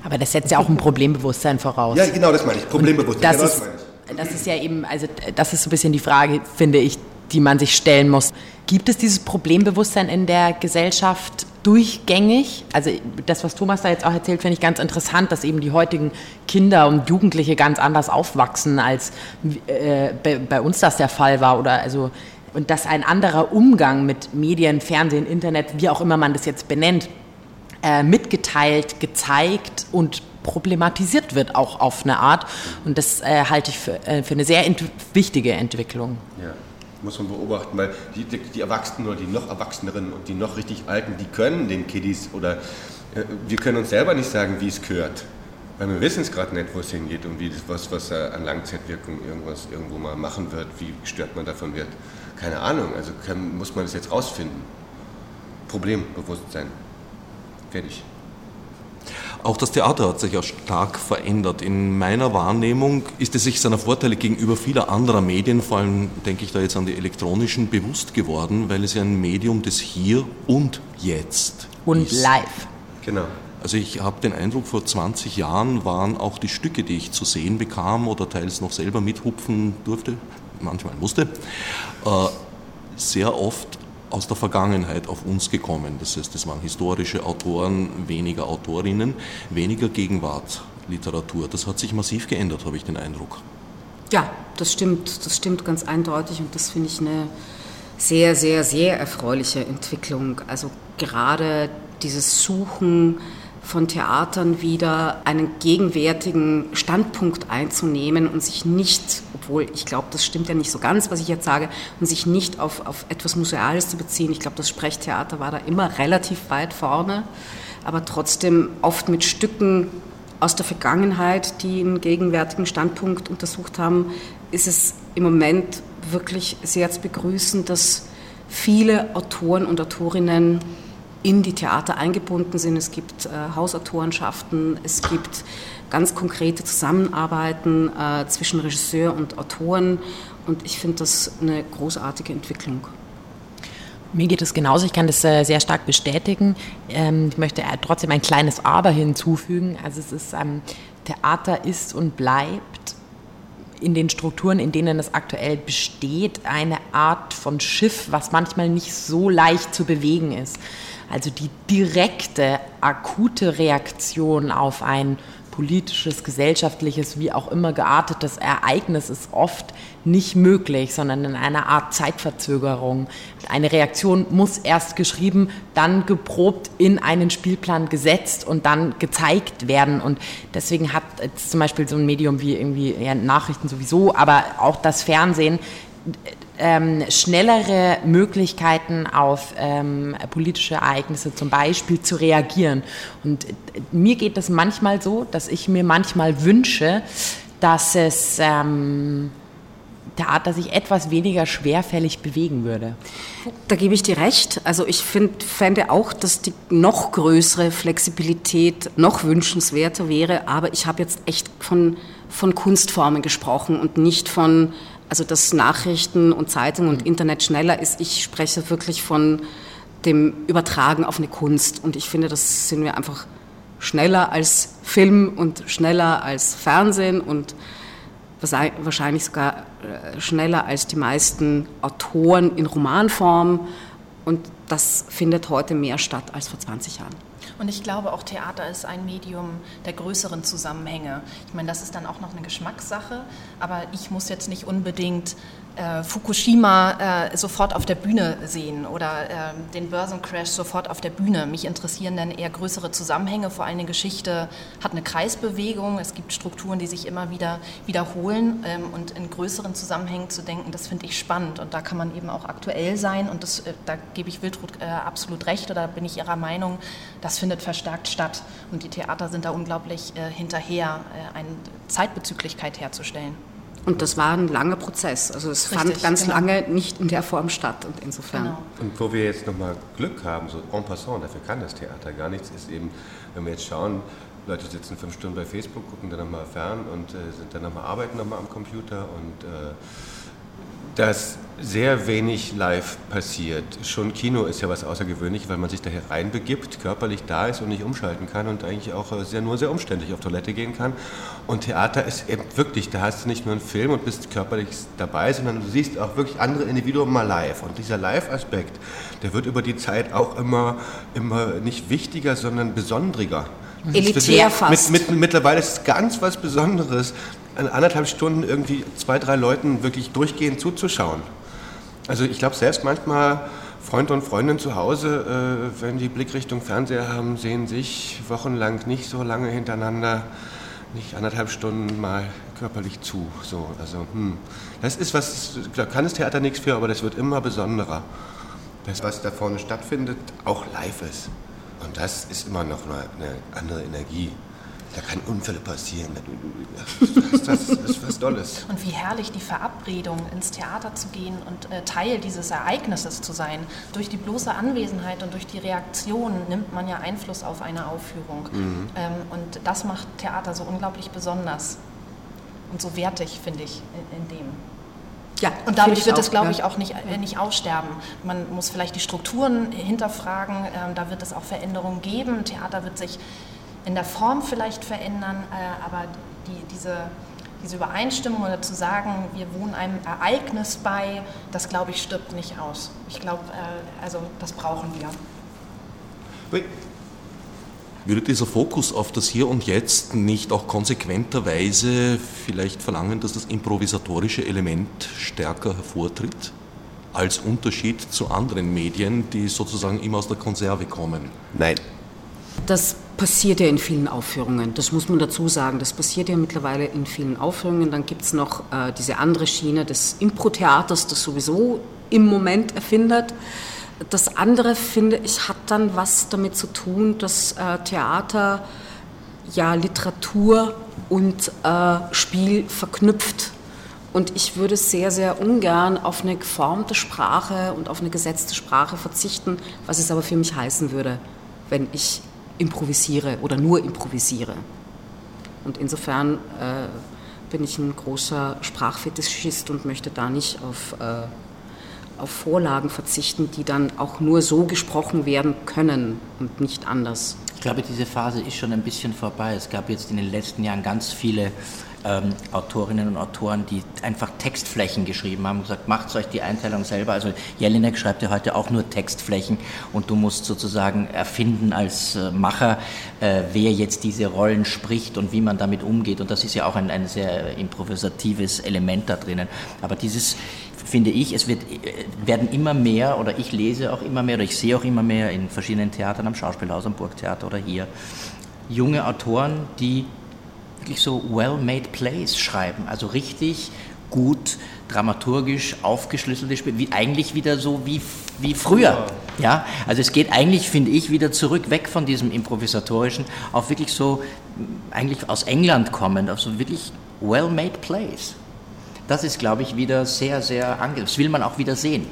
Aber das setzt ja auch ein Problembewusstsein voraus. Ja, genau, das meine ich. Problembewusstsein. Das, genau, das, meine ich. das ist ja eben, also das ist so ein bisschen die Frage, finde ich, die man sich stellen muss. Gibt es dieses Problembewusstsein in der Gesellschaft durchgängig? Also das, was Thomas da jetzt auch erzählt, finde ich ganz interessant, dass eben die heutigen Kinder und Jugendliche ganz anders aufwachsen, als äh, bei, bei, uns das der Fall war. Oder also, und dass ein anderer Umgang mit Medien, Fernsehen, Internet, wie auch immer man das jetzt benennt, äh, mitgeteilt, gezeigt und problematisiert wird, auch auf eine Art. Und das äh, halte ich für, äh, für eine sehr ent wichtige Entwicklung. Ja muss man beobachten, weil die, die, Erwachsenen oder die noch Erwachseneren und die noch richtig Alten, die können den Kiddies oder äh, wir können uns selber nicht sagen, wie es gehört. Weil wir wissen es gerade nicht, wo es hingeht und wie das, was, was an Langzeitwirkung irgendwas irgendwo mal machen wird, wie gestört man davon wird. Keine Ahnung, also kann, muss man das jetzt rausfinden. Problembewusstsein. Fertig. Auch das Theater hat sich ja stark verändert. In meiner Wahrnehmung ist es sich seiner Vorteile gegenüber vieler anderer Medien, vor allem denke ich da jetzt an die elektronischen, bewusst geworden, weil es ja ein Medium des Hier und Jetzt und ist. live. Genau. Also ich habe den Eindruck, vor 20 Jahren waren auch die Stücke, die ich zu sehen bekam oder teils noch selber mithupfen durfte, manchmal musste, äh, sehr oft aus der Vergangenheit auf uns gekommen. Das heißt, das waren historische Autoren, weniger Autorinnen, weniger Gegenwartliteratur. Das hat sich massiv geändert, habe ich den Eindruck. Ja, das stimmt, das stimmt ganz eindeutig und das finde ich eine sehr, sehr, sehr erfreuliche Entwicklung. Also gerade dieses Suchen von Theatern wieder einen gegenwärtigen Standpunkt einzunehmen und sich nicht, obwohl ich glaube, das stimmt ja nicht so ganz, was ich jetzt sage, und sich nicht auf, auf etwas Museales zu beziehen. Ich glaube, das Sprechtheater war da immer relativ weit vorne, aber trotzdem oft mit Stücken aus der Vergangenheit, die einen gegenwärtigen Standpunkt untersucht haben, ist es im Moment wirklich sehr zu begrüßen, dass viele Autoren und Autorinnen in die Theater eingebunden sind. Es gibt äh, Hausautorenschaften, es gibt ganz konkrete Zusammenarbeiten äh, zwischen Regisseur und Autoren und ich finde das eine großartige Entwicklung. Mir geht es genauso, ich kann das äh, sehr stark bestätigen. Ähm, ich möchte äh, trotzdem ein kleines Aber hinzufügen. Also es ist, ähm, Theater ist und bleibt in den Strukturen, in denen es aktuell besteht, eine Art von Schiff, was manchmal nicht so leicht zu bewegen ist. Also die direkte, akute Reaktion auf ein politisches, gesellschaftliches, wie auch immer geartetes Ereignis ist oft nicht möglich, sondern in einer Art Zeitverzögerung. Eine Reaktion muss erst geschrieben, dann geprobt, in einen Spielplan gesetzt und dann gezeigt werden. Und deswegen hat jetzt zum Beispiel so ein Medium wie irgendwie ja, Nachrichten sowieso, aber auch das Fernsehen ähm, schnellere Möglichkeiten auf ähm, politische Ereignisse zum Beispiel zu reagieren. Und äh, mir geht es manchmal so, dass ich mir manchmal wünsche, dass es ähm, Theater sich etwas weniger schwerfällig bewegen würde. Da gebe ich dir recht. Also ich find, fände auch, dass die noch größere Flexibilität noch wünschenswerter wäre. Aber ich habe jetzt echt von, von Kunstformen gesprochen und nicht von also dass Nachrichten und Zeitung und Internet schneller ist. Ich spreche wirklich von dem Übertragen auf eine Kunst. Und ich finde, das sind wir einfach schneller als Film und schneller als Fernsehen und wahrscheinlich sogar äh, schneller als die meisten Autoren in Romanform. Und das findet heute mehr statt als vor 20 Jahren. Und ich glaube, auch Theater ist ein Medium der größeren Zusammenhänge. Ich meine, das ist dann auch noch eine Geschmackssache, aber ich muss jetzt nicht unbedingt äh, Fukushima äh, sofort auf der Bühne sehen oder äh, den Börsencrash sofort auf der Bühne. Mich interessieren dann eher größere Zusammenhänge. Vor allem eine Geschichte hat eine Kreisbewegung. Es gibt Strukturen, die sich immer wieder wiederholen. Ähm, und in größeren Zusammenhängen zu denken, das finde ich spannend. Und da kann man eben auch aktuell sein. Und das, äh, da gebe ich Wildrut äh, absolut recht oder bin ich ihrer Meinung, das findet verstärkt statt. Und die Theater sind da unglaublich äh, hinterher, eine Zeitbezüglichkeit herzustellen. Und das war ein langer Prozess. Also es Richtig, fand ganz genau. lange nicht in der Form statt und insofern. Genau. Und wo wir jetzt nochmal Glück haben, so en passant, dafür kann das Theater gar nichts, ist eben, wenn wir jetzt schauen, Leute sitzen fünf Stunden bei Facebook, gucken dann nochmal fern und äh, sind dann nochmal arbeiten nochmal am Computer und äh, dass sehr wenig live passiert. Schon Kino ist ja was Außergewöhnliches, weil man sich da reinbegibt, körperlich da ist und nicht umschalten kann und eigentlich auch äh, sehr, nur sehr umständlich auf Toilette gehen kann. Und Theater ist eben wirklich, da hast du nicht nur einen Film und bist körperlich dabei, sondern du siehst auch wirklich andere Individuen mal live. Und dieser Live-Aspekt, der wird über die Zeit auch immer, immer nicht wichtiger, sondern besonderiger. Elitär fast. Mit, mit, mittlerweile ist es ganz was Besonderes, anderthalb Stunden irgendwie zwei, drei Leuten wirklich durchgehend zuzuschauen. Also ich glaube selbst manchmal Freunde und Freundinnen zu Hause, äh, wenn die Blickrichtung Fernseher haben, sehen sich wochenlang nicht so lange hintereinander, nicht anderthalb Stunden mal körperlich zu. So, also, hm. Das ist was, da kann das Theater nichts für, aber das wird immer besonderer. Das, was da vorne stattfindet, auch live ist. Und das ist immer noch eine, eine andere Energie. Da kann Unfälle passieren. Das, das, ist was Tolles. Und wie herrlich die Verabredung, ins Theater zu gehen und äh, Teil dieses Ereignisses zu sein. Durch die bloße Anwesenheit und durch die Reaktion nimmt man ja Einfluss auf eine Aufführung. Mhm. Ähm, und das macht Theater so unglaublich besonders und so wertig, finde ich, in, in dem. Ja, und dadurch wird es, glaube ich, auch nicht, äh, nicht aussterben. Man muss vielleicht die Strukturen hinterfragen, ähm, da wird es auch Veränderungen geben. Theater wird sich in der Form vielleicht verändern, äh, aber die, diese, diese Übereinstimmung oder zu sagen, wir wohnen einem Ereignis bei, das glaube ich stirbt nicht aus. Ich glaube, äh, also das brauchen wir. Oui. Würde dieser Fokus auf das Hier und Jetzt nicht auch konsequenterweise vielleicht verlangen, dass das improvisatorische Element stärker hervortritt? Als Unterschied zu anderen Medien, die sozusagen immer aus der Konserve kommen? Nein. Das passiert ja in vielen Aufführungen. Das muss man dazu sagen. Das passiert ja mittlerweile in vielen Aufführungen. Dann gibt es noch äh, diese andere Schiene des Impro-Theaters, das sowieso im Moment erfindet. Das andere, finde ich, hat dann was damit zu tun, dass äh, Theater ja Literatur und äh, Spiel verknüpft. Und ich würde sehr, sehr ungern auf eine geformte Sprache und auf eine gesetzte Sprache verzichten, was es aber für mich heißen würde, wenn ich improvisiere oder nur improvisiere. Und insofern äh, bin ich ein großer Sprachfetischist und möchte da nicht auf, äh, auf Vorlagen verzichten, die dann auch nur so gesprochen werden können und nicht anders. Ich glaube, diese Phase ist schon ein bisschen vorbei. Es gab jetzt in den letzten Jahren ganz viele ähm, Autorinnen und Autoren, die einfach Textflächen geschrieben haben, gesagt, macht euch die Einteilung selber. Also Jelinek schreibt ja heute auch nur Textflächen und du musst sozusagen erfinden als äh, Macher, äh, wer jetzt diese Rollen spricht und wie man damit umgeht. Und das ist ja auch ein, ein sehr improvisatives Element da drinnen. Aber dieses finde ich, es wird, äh, werden immer mehr, oder ich lese auch immer mehr, oder ich sehe auch immer mehr in verschiedenen Theatern, am Schauspielhaus, am Burgtheater oder hier, junge Autoren, die wirklich so well-made plays schreiben, also richtig gut dramaturgisch aufgeschlüsselte Spiele, wie eigentlich wieder so wie, wie früher. Ja, also es geht eigentlich, finde ich, wieder zurück, weg von diesem improvisatorischen, auf wirklich so, eigentlich aus England kommend, auf so wirklich well-made plays. Das ist, glaube ich, wieder sehr, sehr angenehm. Das will man auch wieder sehen.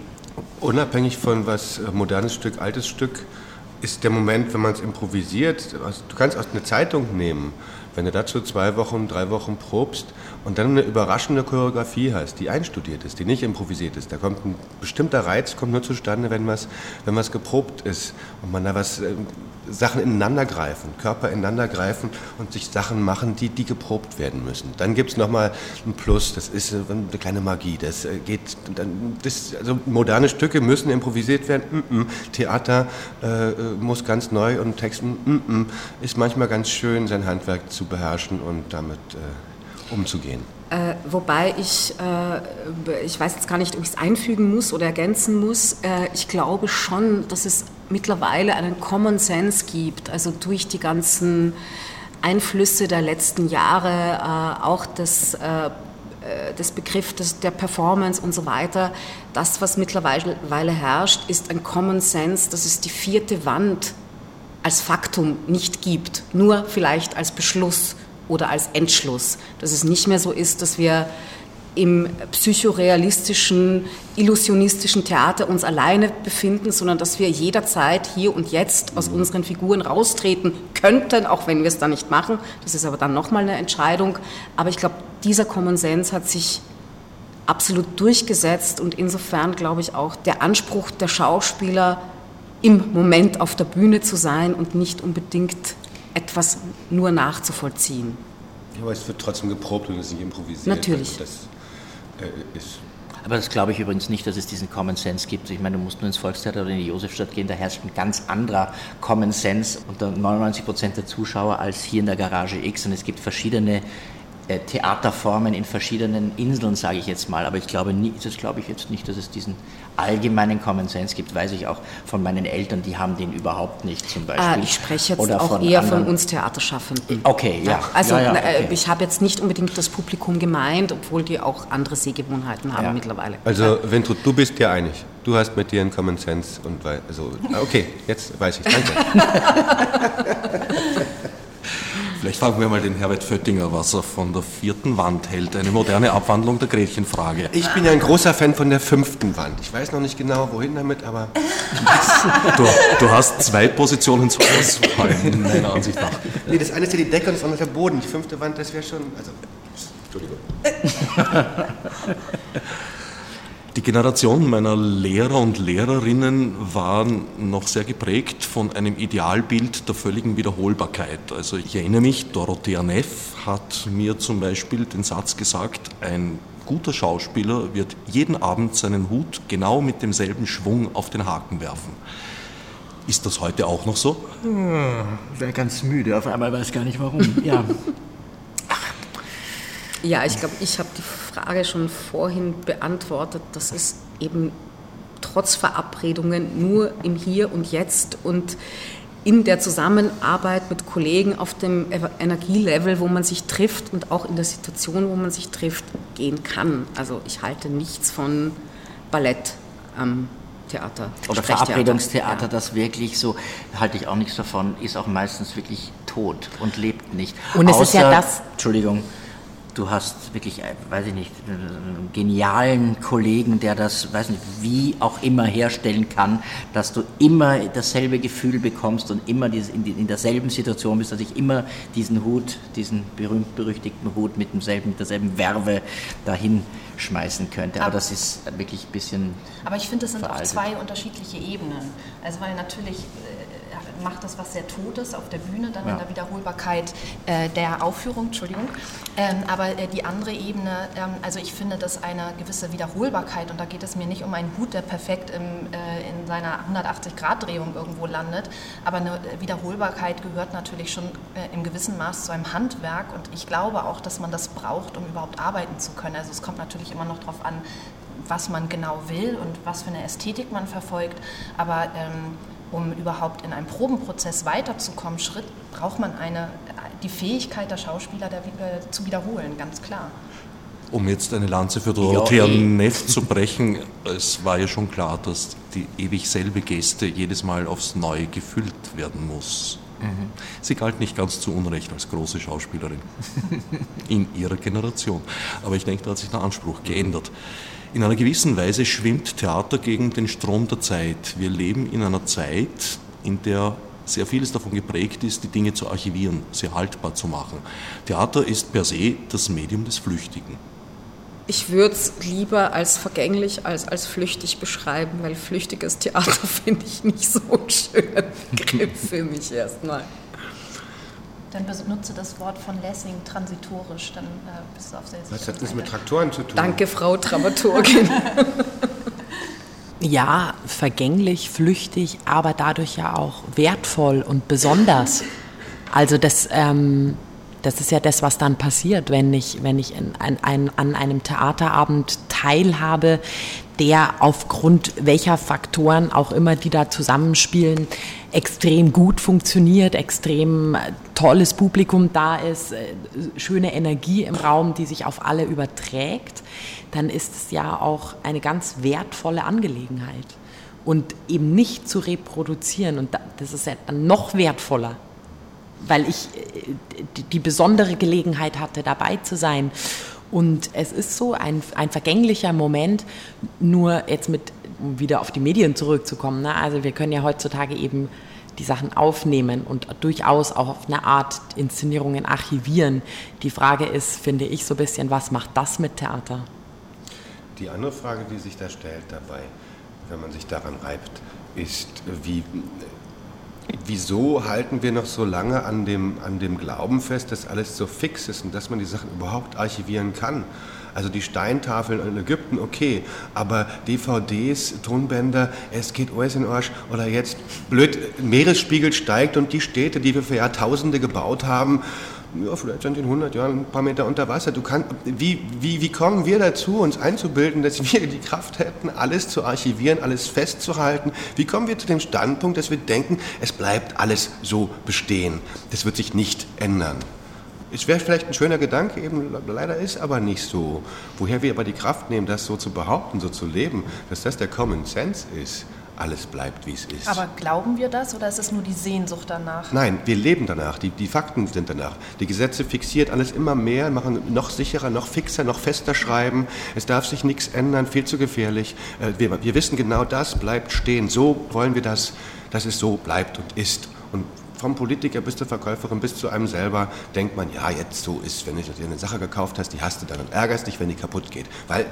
Unabhängig von was äh, modernes Stück, altes Stück, ist der Moment, wenn man es improvisiert, du kannst aus einer Zeitung nehmen, Wenn du dazu zwei Wochen, drei Wochen probst und dann eine überraschende Choreografie hast, die einstudiert ist, die nicht improvisiert ist, da kommt ein bestimmter Reiz kommt nur zustande, wenn was, wenn was geprobt ist und man da was, äh, Sachen ineinander greifen, Körper ineinander greifen und sich Sachen machen, die, die geprobt werden müssen. Dann gibt es nochmal ein Plus, das ist äh, eine kleine Magie, das äh, geht, dann, das, also moderne Stücke müssen improvisiert werden, mm -mm. Theater äh, äh muss ganz neu und Texten mm ist manchmal ganz schön, sein Handwerk zu beherrschen und damit äh, umzugehen. Äh, wobei ich, äh, ich weiß jetzt gar nicht, ob ich es einfügen muss oder ergänzen muss. Äh, ich glaube schon, dass es mittlerweile einen Common Sense gibt, also durch die ganzen Einflüsse der letzten Jahre, äh, auch das äh, Begriff des, der Performance und so weiter. Das, was mittlerweile herrscht, ist ein Common Sense, dass es die vierte Wand als Faktum nicht gibt, nur vielleicht als Beschluss oder als Entschluss. Dass es nicht mehr so ist, dass wir im psychorealistischen, illusionistischen Theater uns alleine befinden, sondern dass wir jederzeit hier und jetzt aus unseren Figuren raustreten könnten, auch wenn wir es dann nicht machen. Das ist aber dann nochmal eine Entscheidung. Aber ich glaube, dieser Common Sense hat sich absolut durchgesetzt und insofern glaube ich auch der Anspruch der Schauspieler, im Moment auf der Bühne zu sein und nicht unbedingt etwas nur nachzuvollziehen. Ja, aber es wird trotzdem geprobt und es ist nicht improvisiert. Natürlich. Also das äh, ist aber das glaube ich übrigens nicht, dass es diesen Common Sense gibt. Ich meine, du musst nur ins Volkstheater oder in die Josefstadt gehen, da herrscht ein ganz anderer Common Sense unter 99 Prozent der Zuschauer als hier in der Garage X. Und es gibt verschiedene Theaterformen in verschiedenen Inseln, sage ich jetzt mal. Aber ich glaube, nie, das glaube ich jetzt nicht, dass es diesen allgemeinen Common Sense gibt. Weiß ich auch von meinen Eltern, die haben den überhaupt nicht zum Beispiel. Ah, ich spreche jetzt Oder auch von eher anderen. von uns Theaterschaffenden. Okay, ja. Also ja, ja, okay. ich habe jetzt nicht unbedingt das Publikum gemeint, obwohl die auch andere Sehgewohnheiten haben ja. mittlerweile. Also Ventrud, du bist dir einig. Du hast mit dir einen Common Sense und also okay, jetzt weiß ich. Danke. Vielleicht fragen wir mal den Herbert Föttinger, was er von der vierten Wand hält. Eine moderne Abwandlung der Gretchenfrage. Ich bin ja ein großer Fan von der fünften Wand. Ich weiß noch nicht genau, wohin damit, aber. du, du, hast zwei Positionen zur Auswahl, meiner Ansicht nach. Nee, das eine ist ja die Decke und das andere ist der Boden. Die fünfte Wand, das wäre schon. Also, Entschuldigung. Die Generation meiner Lehrer und Lehrerinnen war noch sehr geprägt von einem Idealbild der völligen Wiederholbarkeit. Also ich erinnere mich, Dorothea Neff hat mir zum Beispiel den Satz gesagt, ein guter Schauspieler wird jeden Abend seinen Hut genau mit demselben Schwung auf den Haken werfen. Ist das heute auch noch so? Hm, wäre ganz müde, auf einmal weiß gar nicht warum. Ja. Ja, ich glaube, ich habe die Frage schon vorhin beantwortet, dass es eben trotz Verabredungen nur im Hier und Jetzt und in der Zusammenarbeit mit Kollegen auf dem Energielevel, wo man sich trifft und auch in der Situation, wo man sich trifft, gehen kann. Also ich halte nichts von Ballett am Theater. Oder Verabredungstheater, ja. das wirklich so, halte ich auch nichts davon, ist auch meistens wirklich tot und lebt nicht. Und es Außer, ist ja das. Entschuldigung du hast wirklich, äh, weiß ich nicht, einen genialen Kollegen, der das, weiß nicht, wie auch immer herstellen kann, dass du immer dasselbe Gefühl bekommst und immer in derselben Situation bist, dass ich immer diesen Hut, diesen berühmt-berüchtigten Hut mit, demselben, mit derselben Werbe dahin schmeißen könnte. Aber, aber das ist wirklich ein bisschen. Aber ich finde, das sind veraltet. auch zwei unterschiedliche Ebenen. Also, weil natürlich äh, macht das was sehr Totes auf der Bühne, dann ja. in der Wiederholbarkeit äh, der Aufführung, Entschuldigung. Ähm, aber äh, die andere Ebene, ähm, also ich finde, dass eine gewisse Wiederholbarkeit, und da geht es mir nicht um einen Hut, der perfekt im, äh, in seiner 180-Grad-Drehung irgendwo landet, aber eine Wiederholbarkeit gehört natürlich schon äh, im gewissen Maß zu einem Handwerk und ich glaube auch, dass man das braucht, um überhaupt arbeiten zu können. Also es kommt natürlich immer noch darauf an, was man genau will und was für eine Ästhetik man verfolgt, aber ähm, um überhaupt in einem Probenprozess weiterzukommen, Schritt, braucht man eine, die Fähigkeit der Schauspieler der, äh, zu wiederholen, ganz klar. Um jetzt eine Lanze für Dorothea ja, eh. Neff zu brechen, es war ja schon klar, dass die ewig selbe Geste jedes Mal aufs Neue gefüllt werden muss. Mhm. Sie galt nicht ganz zu Unrecht als große Schauspielerin in ihrer Generation. Aber ich denke, da hat sich der Anspruch geändert. In einer gewissen Weise schwimmt Theater gegen den Strom der Zeit. Wir leben in einer Zeit, in der sehr vieles davon geprägt ist, die Dinge zu archivieren, sie haltbar zu machen. Theater ist per se das Medium des Flüchtigen. Ich würde es lieber als vergänglich als als flüchtig beschreiben, weil flüchtiges Theater finde ich nicht so ein schöner Begriff für mich erstmal. Dann benutze das Wort von Lessing transitorisch, dann äh, bist du auf der Was hat das mit Traktoren zu tun? Danke, Frau Dramaturgin. ja, vergänglich, flüchtig, aber dadurch ja auch wertvoll und besonders. Also das, ähm, das ist ja das, was dann passiert, wenn ich, wenn ich in, an, ein, an einem Theaterabend teilhabe, der aufgrund welcher Faktoren auch immer, die da zusammenspielen, extrem gut funktioniert, extrem tolles Publikum da ist, äh, schöne Energie im Raum, die sich auf alle überträgt, dann ist es ja auch eine ganz wertvolle Angelegenheit. Und eben nicht zu reproduzieren, und das ist ja dann noch wertvoller, weil ich äh, die besondere Gelegenheit hatte, dabei zu sein. Und es ist so ein, ein vergänglicher Moment, nur jetzt mit, um wieder auf die Medien zurückzukommen. Ne? Also wir können ja heutzutage eben die Sachen aufnehmen und durchaus auch auf eine Art Inszenierungen archivieren. Die Frage ist, finde ich, so ein bisschen, was macht das mit Theater? Die andere Frage, die sich da stellt dabei, wenn man sich daran reibt, ist, wie, wieso halten wir noch so lange an dem, an dem Glauben fest, dass alles so fix ist und dass man die Sachen überhaupt archivieren kann? Also die Steintafeln in Ägypten, okay, aber DVDs, Tonbänder, es geht alles in Arsch oder jetzt blöd, Meeresspiegel steigt und die Städte, die wir für Jahrtausende gebaut haben, ja, vielleicht sind in 100 Jahren ein paar Meter unter Wasser. Du kannst, wie, wie, wie kommen wir dazu, uns einzubilden, dass wir die Kraft hätten, alles zu archivieren, alles festzuhalten? Wie kommen wir zu dem Standpunkt, dass wir denken, es bleibt alles so bestehen? Das wird sich nicht ändern. Es wäre vielleicht ein schöner Gedanke, eben leider ist aber nicht so. Woher wir aber die Kraft nehmen, das so zu behaupten, so zu leben, dass das der Common Sense ist. Alles bleibt, wie es ist. Aber glauben wir das oder ist es nur die Sehnsucht danach? Nein, wir leben danach. Die, die Fakten sind danach. Die Gesetze fixiert alles immer mehr, machen noch sicherer, noch fixer, noch fester schreiben. Es darf sich nichts ändern, viel zu gefährlich. Äh, wir, wir wissen genau, das bleibt stehen. So wollen wir das, dass es so bleibt und ist. Und vom Politiker bis zur Verkäuferin bis zu einem selber denkt man, ja, jetzt so ist, wenn du dir eine Sache gekauft hast, die hast du dann und ärgerst dich, wenn die kaputt geht. Weil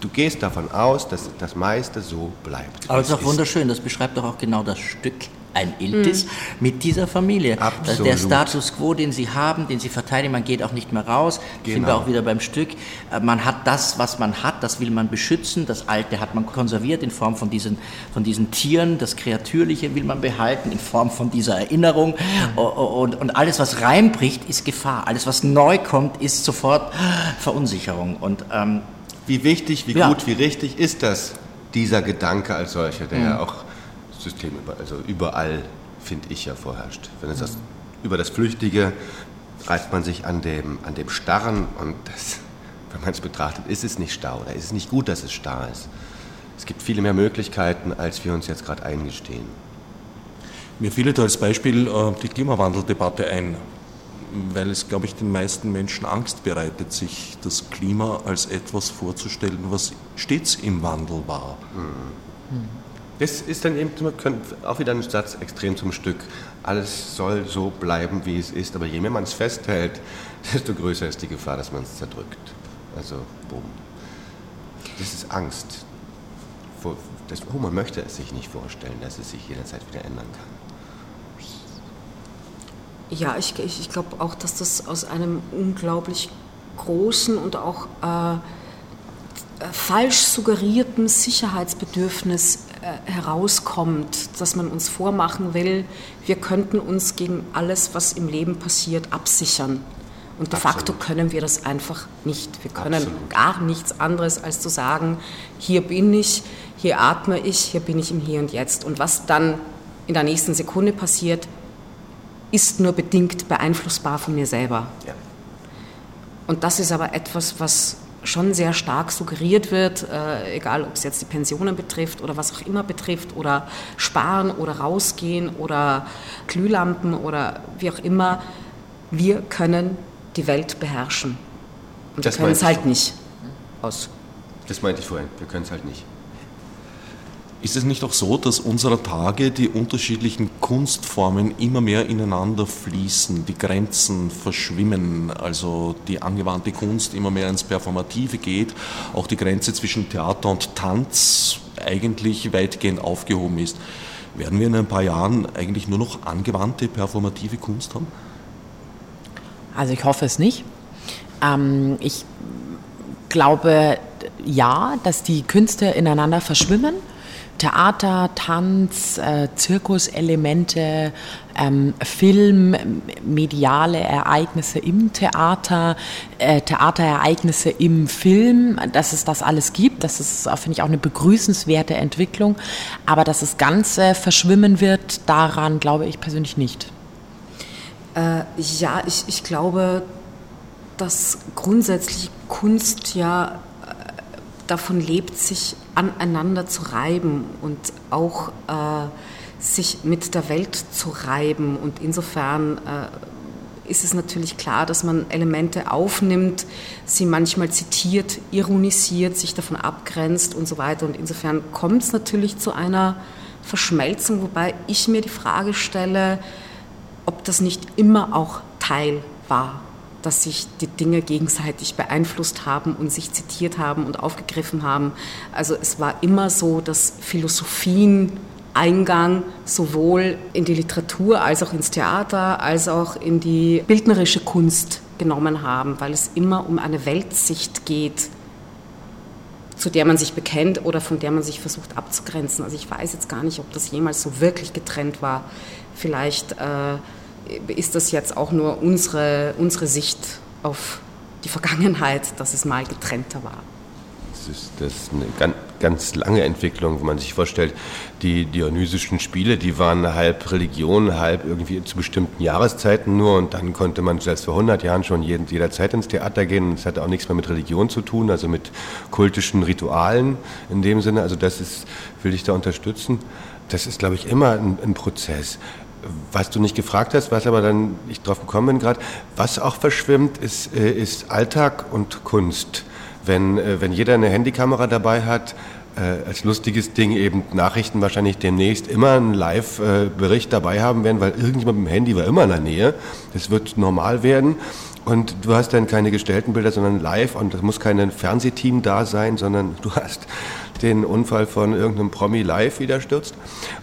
du gehst davon aus, dass das meiste so bleibt. Aber es ist auch wunderschön, das beschreibt doch auch genau das Stück ein Iltis mhm. mit dieser Familie. Absolut. Der Status quo, den sie haben, den sie verteidigen, man geht auch nicht mehr raus, genau. sind wir auch wieder beim Stück. Äh, man hat das, was man hat, das will man beschützen, das Alte hat man konserviert in Form von diesen, von diesen Tieren, das Kreatürliche will man behalten in Form von dieser Erinnerung mhm. und, und alles, was reinbricht, ist Gefahr. Alles, was neu kommt, ist sofort Verunsicherung. Und, ähm, wie wichtig, wie ja. gut, wie richtig ist das, dieser Gedanke als solcher, der mhm. ja auch System, also überall, finde ich, ja vorherrscht. Wenn es das, über das Flüchtige reißt man sich an dem, an dem Starren und das, wenn man es betrachtet, ist es nicht starr oder ist es nicht gut, dass es starr ist. Es gibt viele mehr Möglichkeiten, als wir uns jetzt gerade eingestehen. Mir fiel da als Beispiel äh, die Klimawandeldebatte ein, weil es, glaube ich, den meisten Menschen Angst bereitet, sich das Klima als etwas vorzustellen, was stets im Wandel war. Mhm. Das ist dann eben auch wieder ein Satz extrem zum Stück. Alles soll so bleiben, wie es ist, aber je mehr man es festhält, desto größer ist die Gefahr, dass man es zerdrückt. Also, boom. Das ist Angst. Das, oh, man möchte es sich nicht vorstellen, dass es sich jederzeit wieder ändern kann. Ja, ich, ich, ich glaube auch, dass das aus einem unglaublich großen und auch äh, falsch suggerierten Sicherheitsbedürfnis äh, herauskommt, dass man uns vormachen will, wir könnten uns gegen alles, was im Leben passiert, absichern. Und de facto können wir das einfach nicht. Wir können Absolut. gar nichts anderes, als zu sagen, hier bin ich, hier atme ich, hier bin ich im Hier und Jetzt. Und was dann in der nächsten Sekunde passiert, ist nur bedingt beeinflussbar von mir selber. Ja. Und das ist aber etwas, was schon sehr stark suggeriert wird, äh, egal ob es jetzt die Pensionen betrifft oder was auch immer betrifft oder sparen oder rausgehen oder Glühlampen oder wie auch immer, wir können die Welt beherrschen. Und das wir können es halt nicht. Aus. Das meinte ich vorhin, wir können es halt nicht. Ist es nicht auch so, dass unserer Tage die unterschiedlichen Kunstformen immer mehr ineinander fließen, die Grenzen verschwimmen, also die angewandte Kunst immer mehr ins Performative geht, auch die Grenze zwischen Theater und Tanz eigentlich weitgehend aufgehoben ist? Werden wir in ein paar Jahren eigentlich nur noch angewandte performative Kunst haben? Also ich hoffe es nicht. Ähm, ich glaube ja, dass die Künste ineinander verschwimmen Theater, Tanz, äh, Zirkuselemente, ähm, Film, mediale Ereignisse im Theater, äh, Theaterereignisse im Film, dass es das alles gibt. Das ist, finde ich, auch eine begrüßenswerte Entwicklung. Aber dass es ganz äh, verschwimmen wird, daran glaube ich persönlich nicht. Äh, ja, ich, ich glaube, dass grundsätzlich Kunst ja davon lebt, sich aneinander zu reiben und auch äh, sich mit der Welt zu reiben. Und insofern äh, ist es natürlich klar, dass man Elemente aufnimmt, sie manchmal zitiert, ironisiert, sich davon abgrenzt und so weiter. Und insofern kommt es natürlich zu einer Verschmelzung, wobei ich mir die Frage stelle, ob das nicht immer auch Teil war dass sich die Dinge gegenseitig beeinflusst haben und sich zitiert haben und aufgegriffen haben. Also es war immer so, dass Philosophien Eingang sowohl in die Literatur als auch ins Theater als auch in die bildnerische Kunst genommen haben, weil es immer um eine Weltsicht geht, zu der man sich bekennt oder von der man sich versucht abzugrenzen. Also ich weiß jetzt gar nicht, ob das jemals so wirklich getrennt war. Vielleicht äh, ist das jetzt auch nur unsere, unsere Sicht auf die Vergangenheit, dass es mal getrennter war. Das ist, das ist eine ganz, ganz lange Entwicklung, wenn man sich vorstellt, die dionysischen Spiele, die waren halb Religion, halb irgendwie zu bestimmten Jahreszeiten nur und dann konnte man selbst vor 100 Jahren schon jeden, jederzeit ins Theater gehen. Es hatte auch nichts mehr mit Religion zu tun, also mit kultischen Ritualen in dem Sinne. Also das ist, will ich da unterstützen. Das ist, glaube ich, immer ein, ein Prozess. Was du nicht gefragt hast, was aber dann ich drauf gekommen bin gerade, was auch verschwimmt, ist, äh, ist Alltag und Kunst. Wenn, äh, wenn jeder eine Handykamera dabei hat, äh, als lustiges Ding eben Nachrichten wahrscheinlich demnächst immer einen Live-Bericht dabei haben werden, weil irgendjemand mit dem Handy war immer in der Nähe. Das wird normal werden. Und du hast dann keine gestellten Bilder, sondern live und es muss kein Fernsehteam da sein, sondern du hast den Unfall von irgendeinem Promi live wieder stürzt.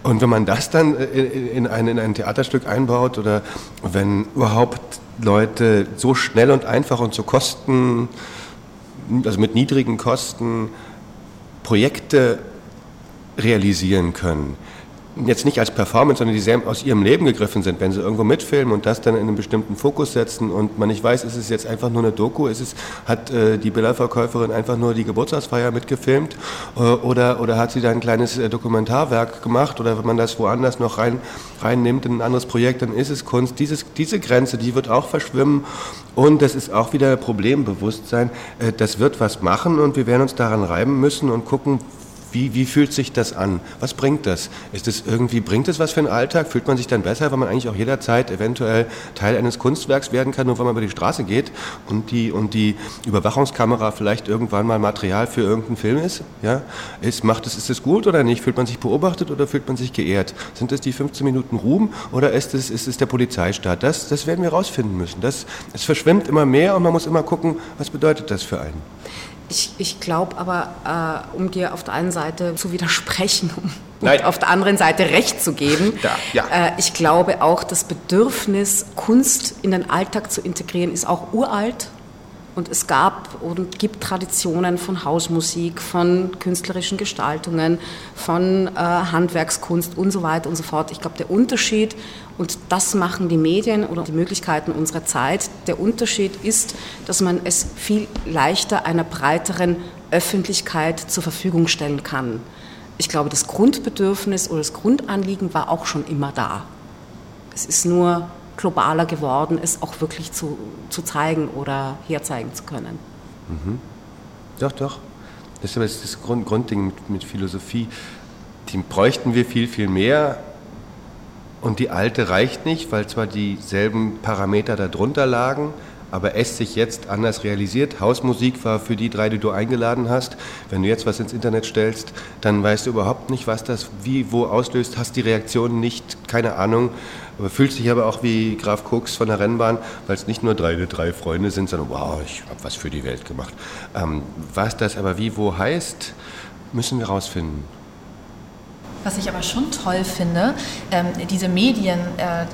Und wenn man das dann in ein, in ein Theaterstück einbaut oder wenn überhaupt Leute so schnell und einfach und so Kosten, also mit niedrigen Kosten Projekte realisieren können, jetzt nicht als Performance, sondern die sehr aus ihrem Leben gegriffen sind, wenn sie irgendwo mitfilmen und das dann in einen bestimmten Fokus setzen und man nicht weiß, ist es jetzt einfach nur eine Doku, ist es, hat äh, die Bilderverkäuferin einfach nur die Geburtstagsfeier mitgefilmt äh, oder, oder hat sie da ein kleines äh, Dokumentarwerk gemacht oder wenn man das woanders noch rein, reinnimmt in ein anderes Projekt, dann ist es Kunst. Dieses, diese Grenze, die wird auch verschwimmen und das ist auch wieder Problembewusstsein. Äh, das wird was machen und wir werden uns daran reiben müssen und gucken, wie, wie fühlt sich das an? Was bringt das? Ist es irgendwie, bringt es was für den Alltag? Fühlt man sich dann besser, weil man eigentlich auch jederzeit eventuell Teil eines Kunstwerks werden kann, nur weil man über die Straße geht und die, und die Überwachungskamera vielleicht irgendwann mal Material für irgendeinen Film ist? Ja? Ist, macht es, ist es gut oder nicht? Fühlt man sich beobachtet oder fühlt man sich geehrt? Sind es die 15 Minuten Ruhm oder ist es, ist es der Polizeistaat? Das, das werden wir herausfinden müssen. Das, es verschwimmt immer mehr und man muss immer gucken, was bedeutet das für einen? Ich, ich glaube aber, äh, um dir auf der einen Seite zu widersprechen um und auf der anderen Seite Recht zu geben, da, ja. äh, ich glaube auch, das Bedürfnis, Kunst in den Alltag zu integrieren, ist auch uralt. Und es gab und gibt Traditionen von Hausmusik, von künstlerischen Gestaltungen, von äh, Handwerkskunst und so weiter und so fort. Ich glaube, der Unterschied, und das machen die Medien oder die Möglichkeiten unserer Zeit, der Unterschied ist, dass man es viel leichter einer breiteren Öffentlichkeit zur Verfügung stellen kann. Ich glaube, das Grundbedürfnis oder das Grundanliegen war auch schon immer da. Es ist nur globaler geworden, es auch wirklich zu, zu zeigen oder herzeigen zu können. Mhm. Doch, doch. Das ist aber das Grund, Grundding mit, mit Philosophie. Die bräuchten wir viel, viel mehr. Und die alte reicht nicht, weil zwar dieselben Parameter darunter lagen, aber es sich jetzt anders realisiert. Hausmusik war für die drei, die du eingeladen hast. Wenn du jetzt was ins Internet stellst, dann weißt du überhaupt nicht, was das wie, wo auslöst, hast die Reaktion nicht, keine Ahnung. Aber fühlst dich aber auch wie Graf Koks von der Rennbahn, weil es nicht nur drei, drei Freunde sind, sondern wow, ich habe was für die Welt gemacht. Ähm, was das aber wie, wo heißt, müssen wir rausfinden. Was ich aber schon toll finde, ähm, diese Medien, äh,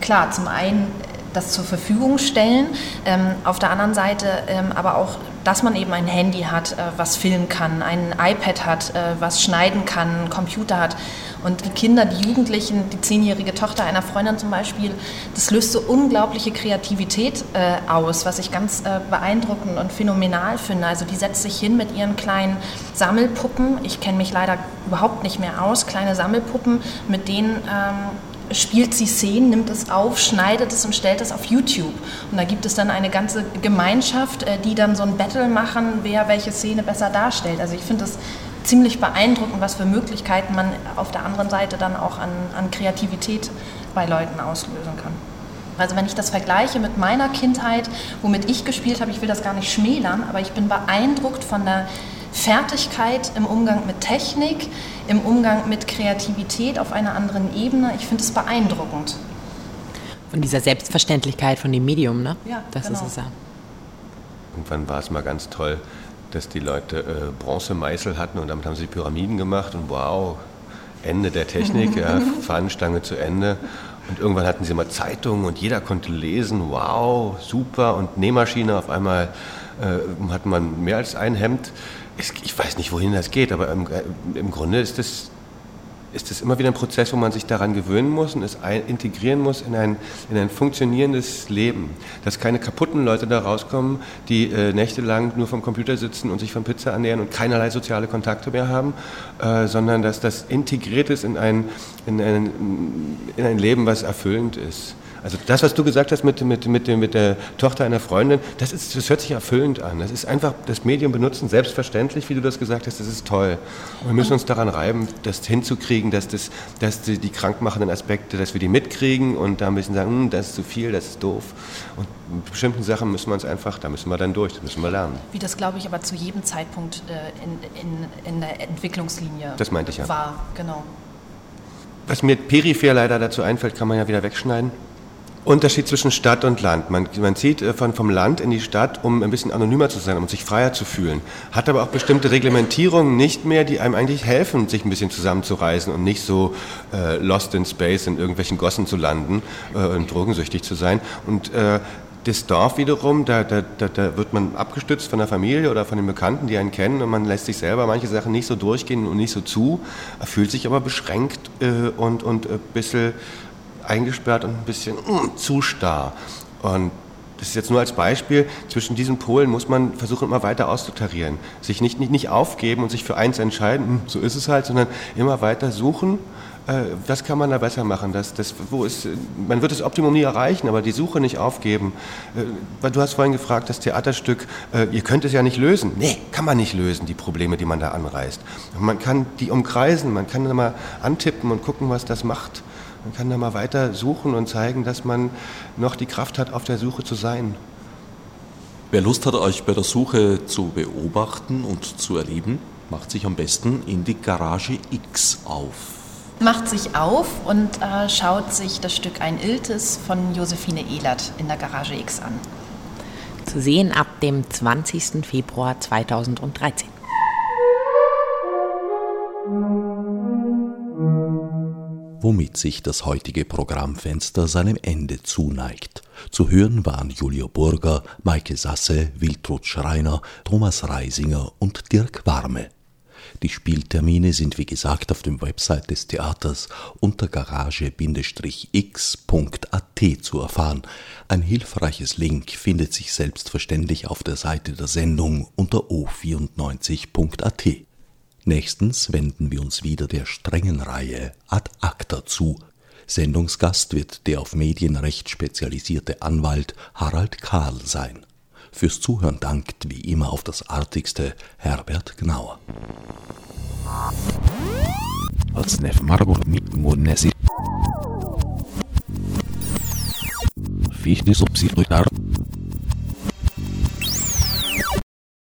klar, zum einen das zur Verfügung stellen. Ähm, auf der anderen Seite ähm, aber auch, dass man eben ein Handy hat, äh, was filmen kann, ein iPad hat, äh, was schneiden kann, einen Computer hat. Und die Kinder, die Jugendlichen, die zehnjährige Tochter einer Freundin zum Beispiel, das löst so unglaubliche Kreativität äh, aus, was ich ganz beeindruckend und phänomenal finde. Also die setzt sich hin mit ihren kleinen Sammelpuppen. Ich kenne mich leider überhaupt nicht mehr aus. Kleine Sammelpuppen, mit denen ähm, spielt sie Szenen, nimmt es auf, schneidet es und stellt es auf YouTube. Und da gibt es dann eine ganze Gemeinschaft, äh, die dann so ein Battle machen, wer welche Szene besser darstellt. Also ich finde es ziemlich beeindruckend, was für Möglichkeiten man auf der anderen Seite dann auch an, an Kreativität bei Leuten auslösen kann. Also wenn ich das vergleiche mit meiner Kindheit, womit ich gespielt habe, ich will das gar nicht schmälern, aber ich bin beeindruckt von der Fertigkeit im Umgang mit Technik, im Umgang mit Kreativität auf einer anderen Ebene. Ich finde es beeindruckend. Von dieser Selbstverständlichkeit von dem Medium, ne? Ja, das genau. ist es ja. Irgendwann war es mal ganz toll, dass die Leute äh, Bronzemeißel hatten und damit haben sie Pyramiden gemacht und wow, Ende der Technik, ja, Fahnenstange zu Ende. Und irgendwann hatten sie mal Zeitungen und jeder konnte lesen, wow, super. Und Nähmaschine, auf einmal äh, hat man mehr als ein Hemd ich weiß nicht, wohin das geht, aber im, äh, im Grunde ist das, ist das immer wieder ein Prozess, wo man sich daran gewöhnen muss und es ein, integrieren muss in ein, in ein funktionierendes Leben. Dass keine kaputten Leute da rauskommen, die äh, nächtelang nur vom Computer sitzen und sich von Pizza ernähren und keinerlei soziale Kontakte mehr haben, äh, sondern dass das integriert ist in ein, in, ein, in ein Leben, was erfüllend ist. Also das, was du gesagt hast mit, mit, mit, mit der Tochter einer Freundin, das, ist, das hört sich erfüllend an. Das ist einfach das Medium benutzen, selbstverständlich, wie du das gesagt hast, das ist toll. Und wir müssen uns daran reiben, das hinzukriegen, dass, das, dass die, die krankmachenden Aspekte, dass wir die mitkriegen und da müssen sagen, hm, das ist zu viel, das ist doof. Und mit bestimmten Sachen müssen wir uns einfach, da müssen wir dann durch, das müssen wir lernen. Wie das, glaube ich, aber zu jedem Zeitpunkt äh, in, in, in der Entwicklungslinie das meinte ich ja. war. Genau. Was mir peripher leider dazu einfällt, kann man ja wieder wegschneiden. Unterschied zwischen Stadt und Land. Man, man zieht äh, von, vom Land in die Stadt, um ein bisschen anonymer zu sein, um sich freier zu fühlen. Hat aber auch bestimmte Reglementierungen nicht mehr, die einem eigentlich helfen, sich ein bisschen zusammenzureißen und nicht so äh, lost in space in irgendwelchen Gossen zu landen äh, und drogensüchtig zu sein. Und äh, das Dorf wiederum, da, da, da, da, wird man abgestützt von der Familie oder von den Bekannten, die einen kennen und man lässt sich selber manche Sachen nicht so durchgehen und nicht so zu, fühlt sich aber beschränkt äh, und, und ein bisschen eingesperrt und ein bisschen mm, zu starr. Und das ist jetzt nur als Beispiel, zwischen diesen Polen muss man versuchen, immer weiter auszutarieren. Sich nicht, nicht, nicht aufgeben und sich für eins entscheiden, hm, so ist es halt, sondern immer weiter suchen, äh, was kann man da besser machen. Das, das, wo ist, man wird das Optimum nie erreichen, aber die Suche nicht aufgeben. Äh, du hast vorhin gefragt, das Theaterstück, äh, ihr könnt es ja nicht lösen. Nee, kann man nicht lösen, die Probleme, die man da anreißt. Man kann die umkreisen, man kann da mal antippen und gucken, was das macht. Man kann da mal weiter suchen und zeigen, dass man noch die Kraft hat, auf der Suche zu sein. Wer Lust hat, euch bei der Suche zu beobachten und zu erleben, macht sich am besten in die Garage X auf. Macht sich auf und äh, schaut sich das Stück Ein Iltis von Josephine Ehlert in der Garage X an. Zu sehen ab dem 20. Februar 2013. womit sich das heutige Programmfenster seinem Ende zuneigt. Zu hören waren Julia Burger, Maike Sasse, Wiltrud Schreiner, Thomas Reisinger und Dirk Warme. Die Spieltermine sind wie gesagt auf dem Website des Theaters unter garage-x.at zu erfahren. Ein hilfreiches Link findet sich selbstverständlich auf der Seite der Sendung unter o94.at. Nächstens wenden wir uns wieder der strengen Reihe Ad acta zu. Sendungsgast wird der auf Medienrecht spezialisierte Anwalt Harald Kahl sein. Fürs Zuhören dankt wie immer auf das artigste Herbert Gnauer. Fichte subsidiar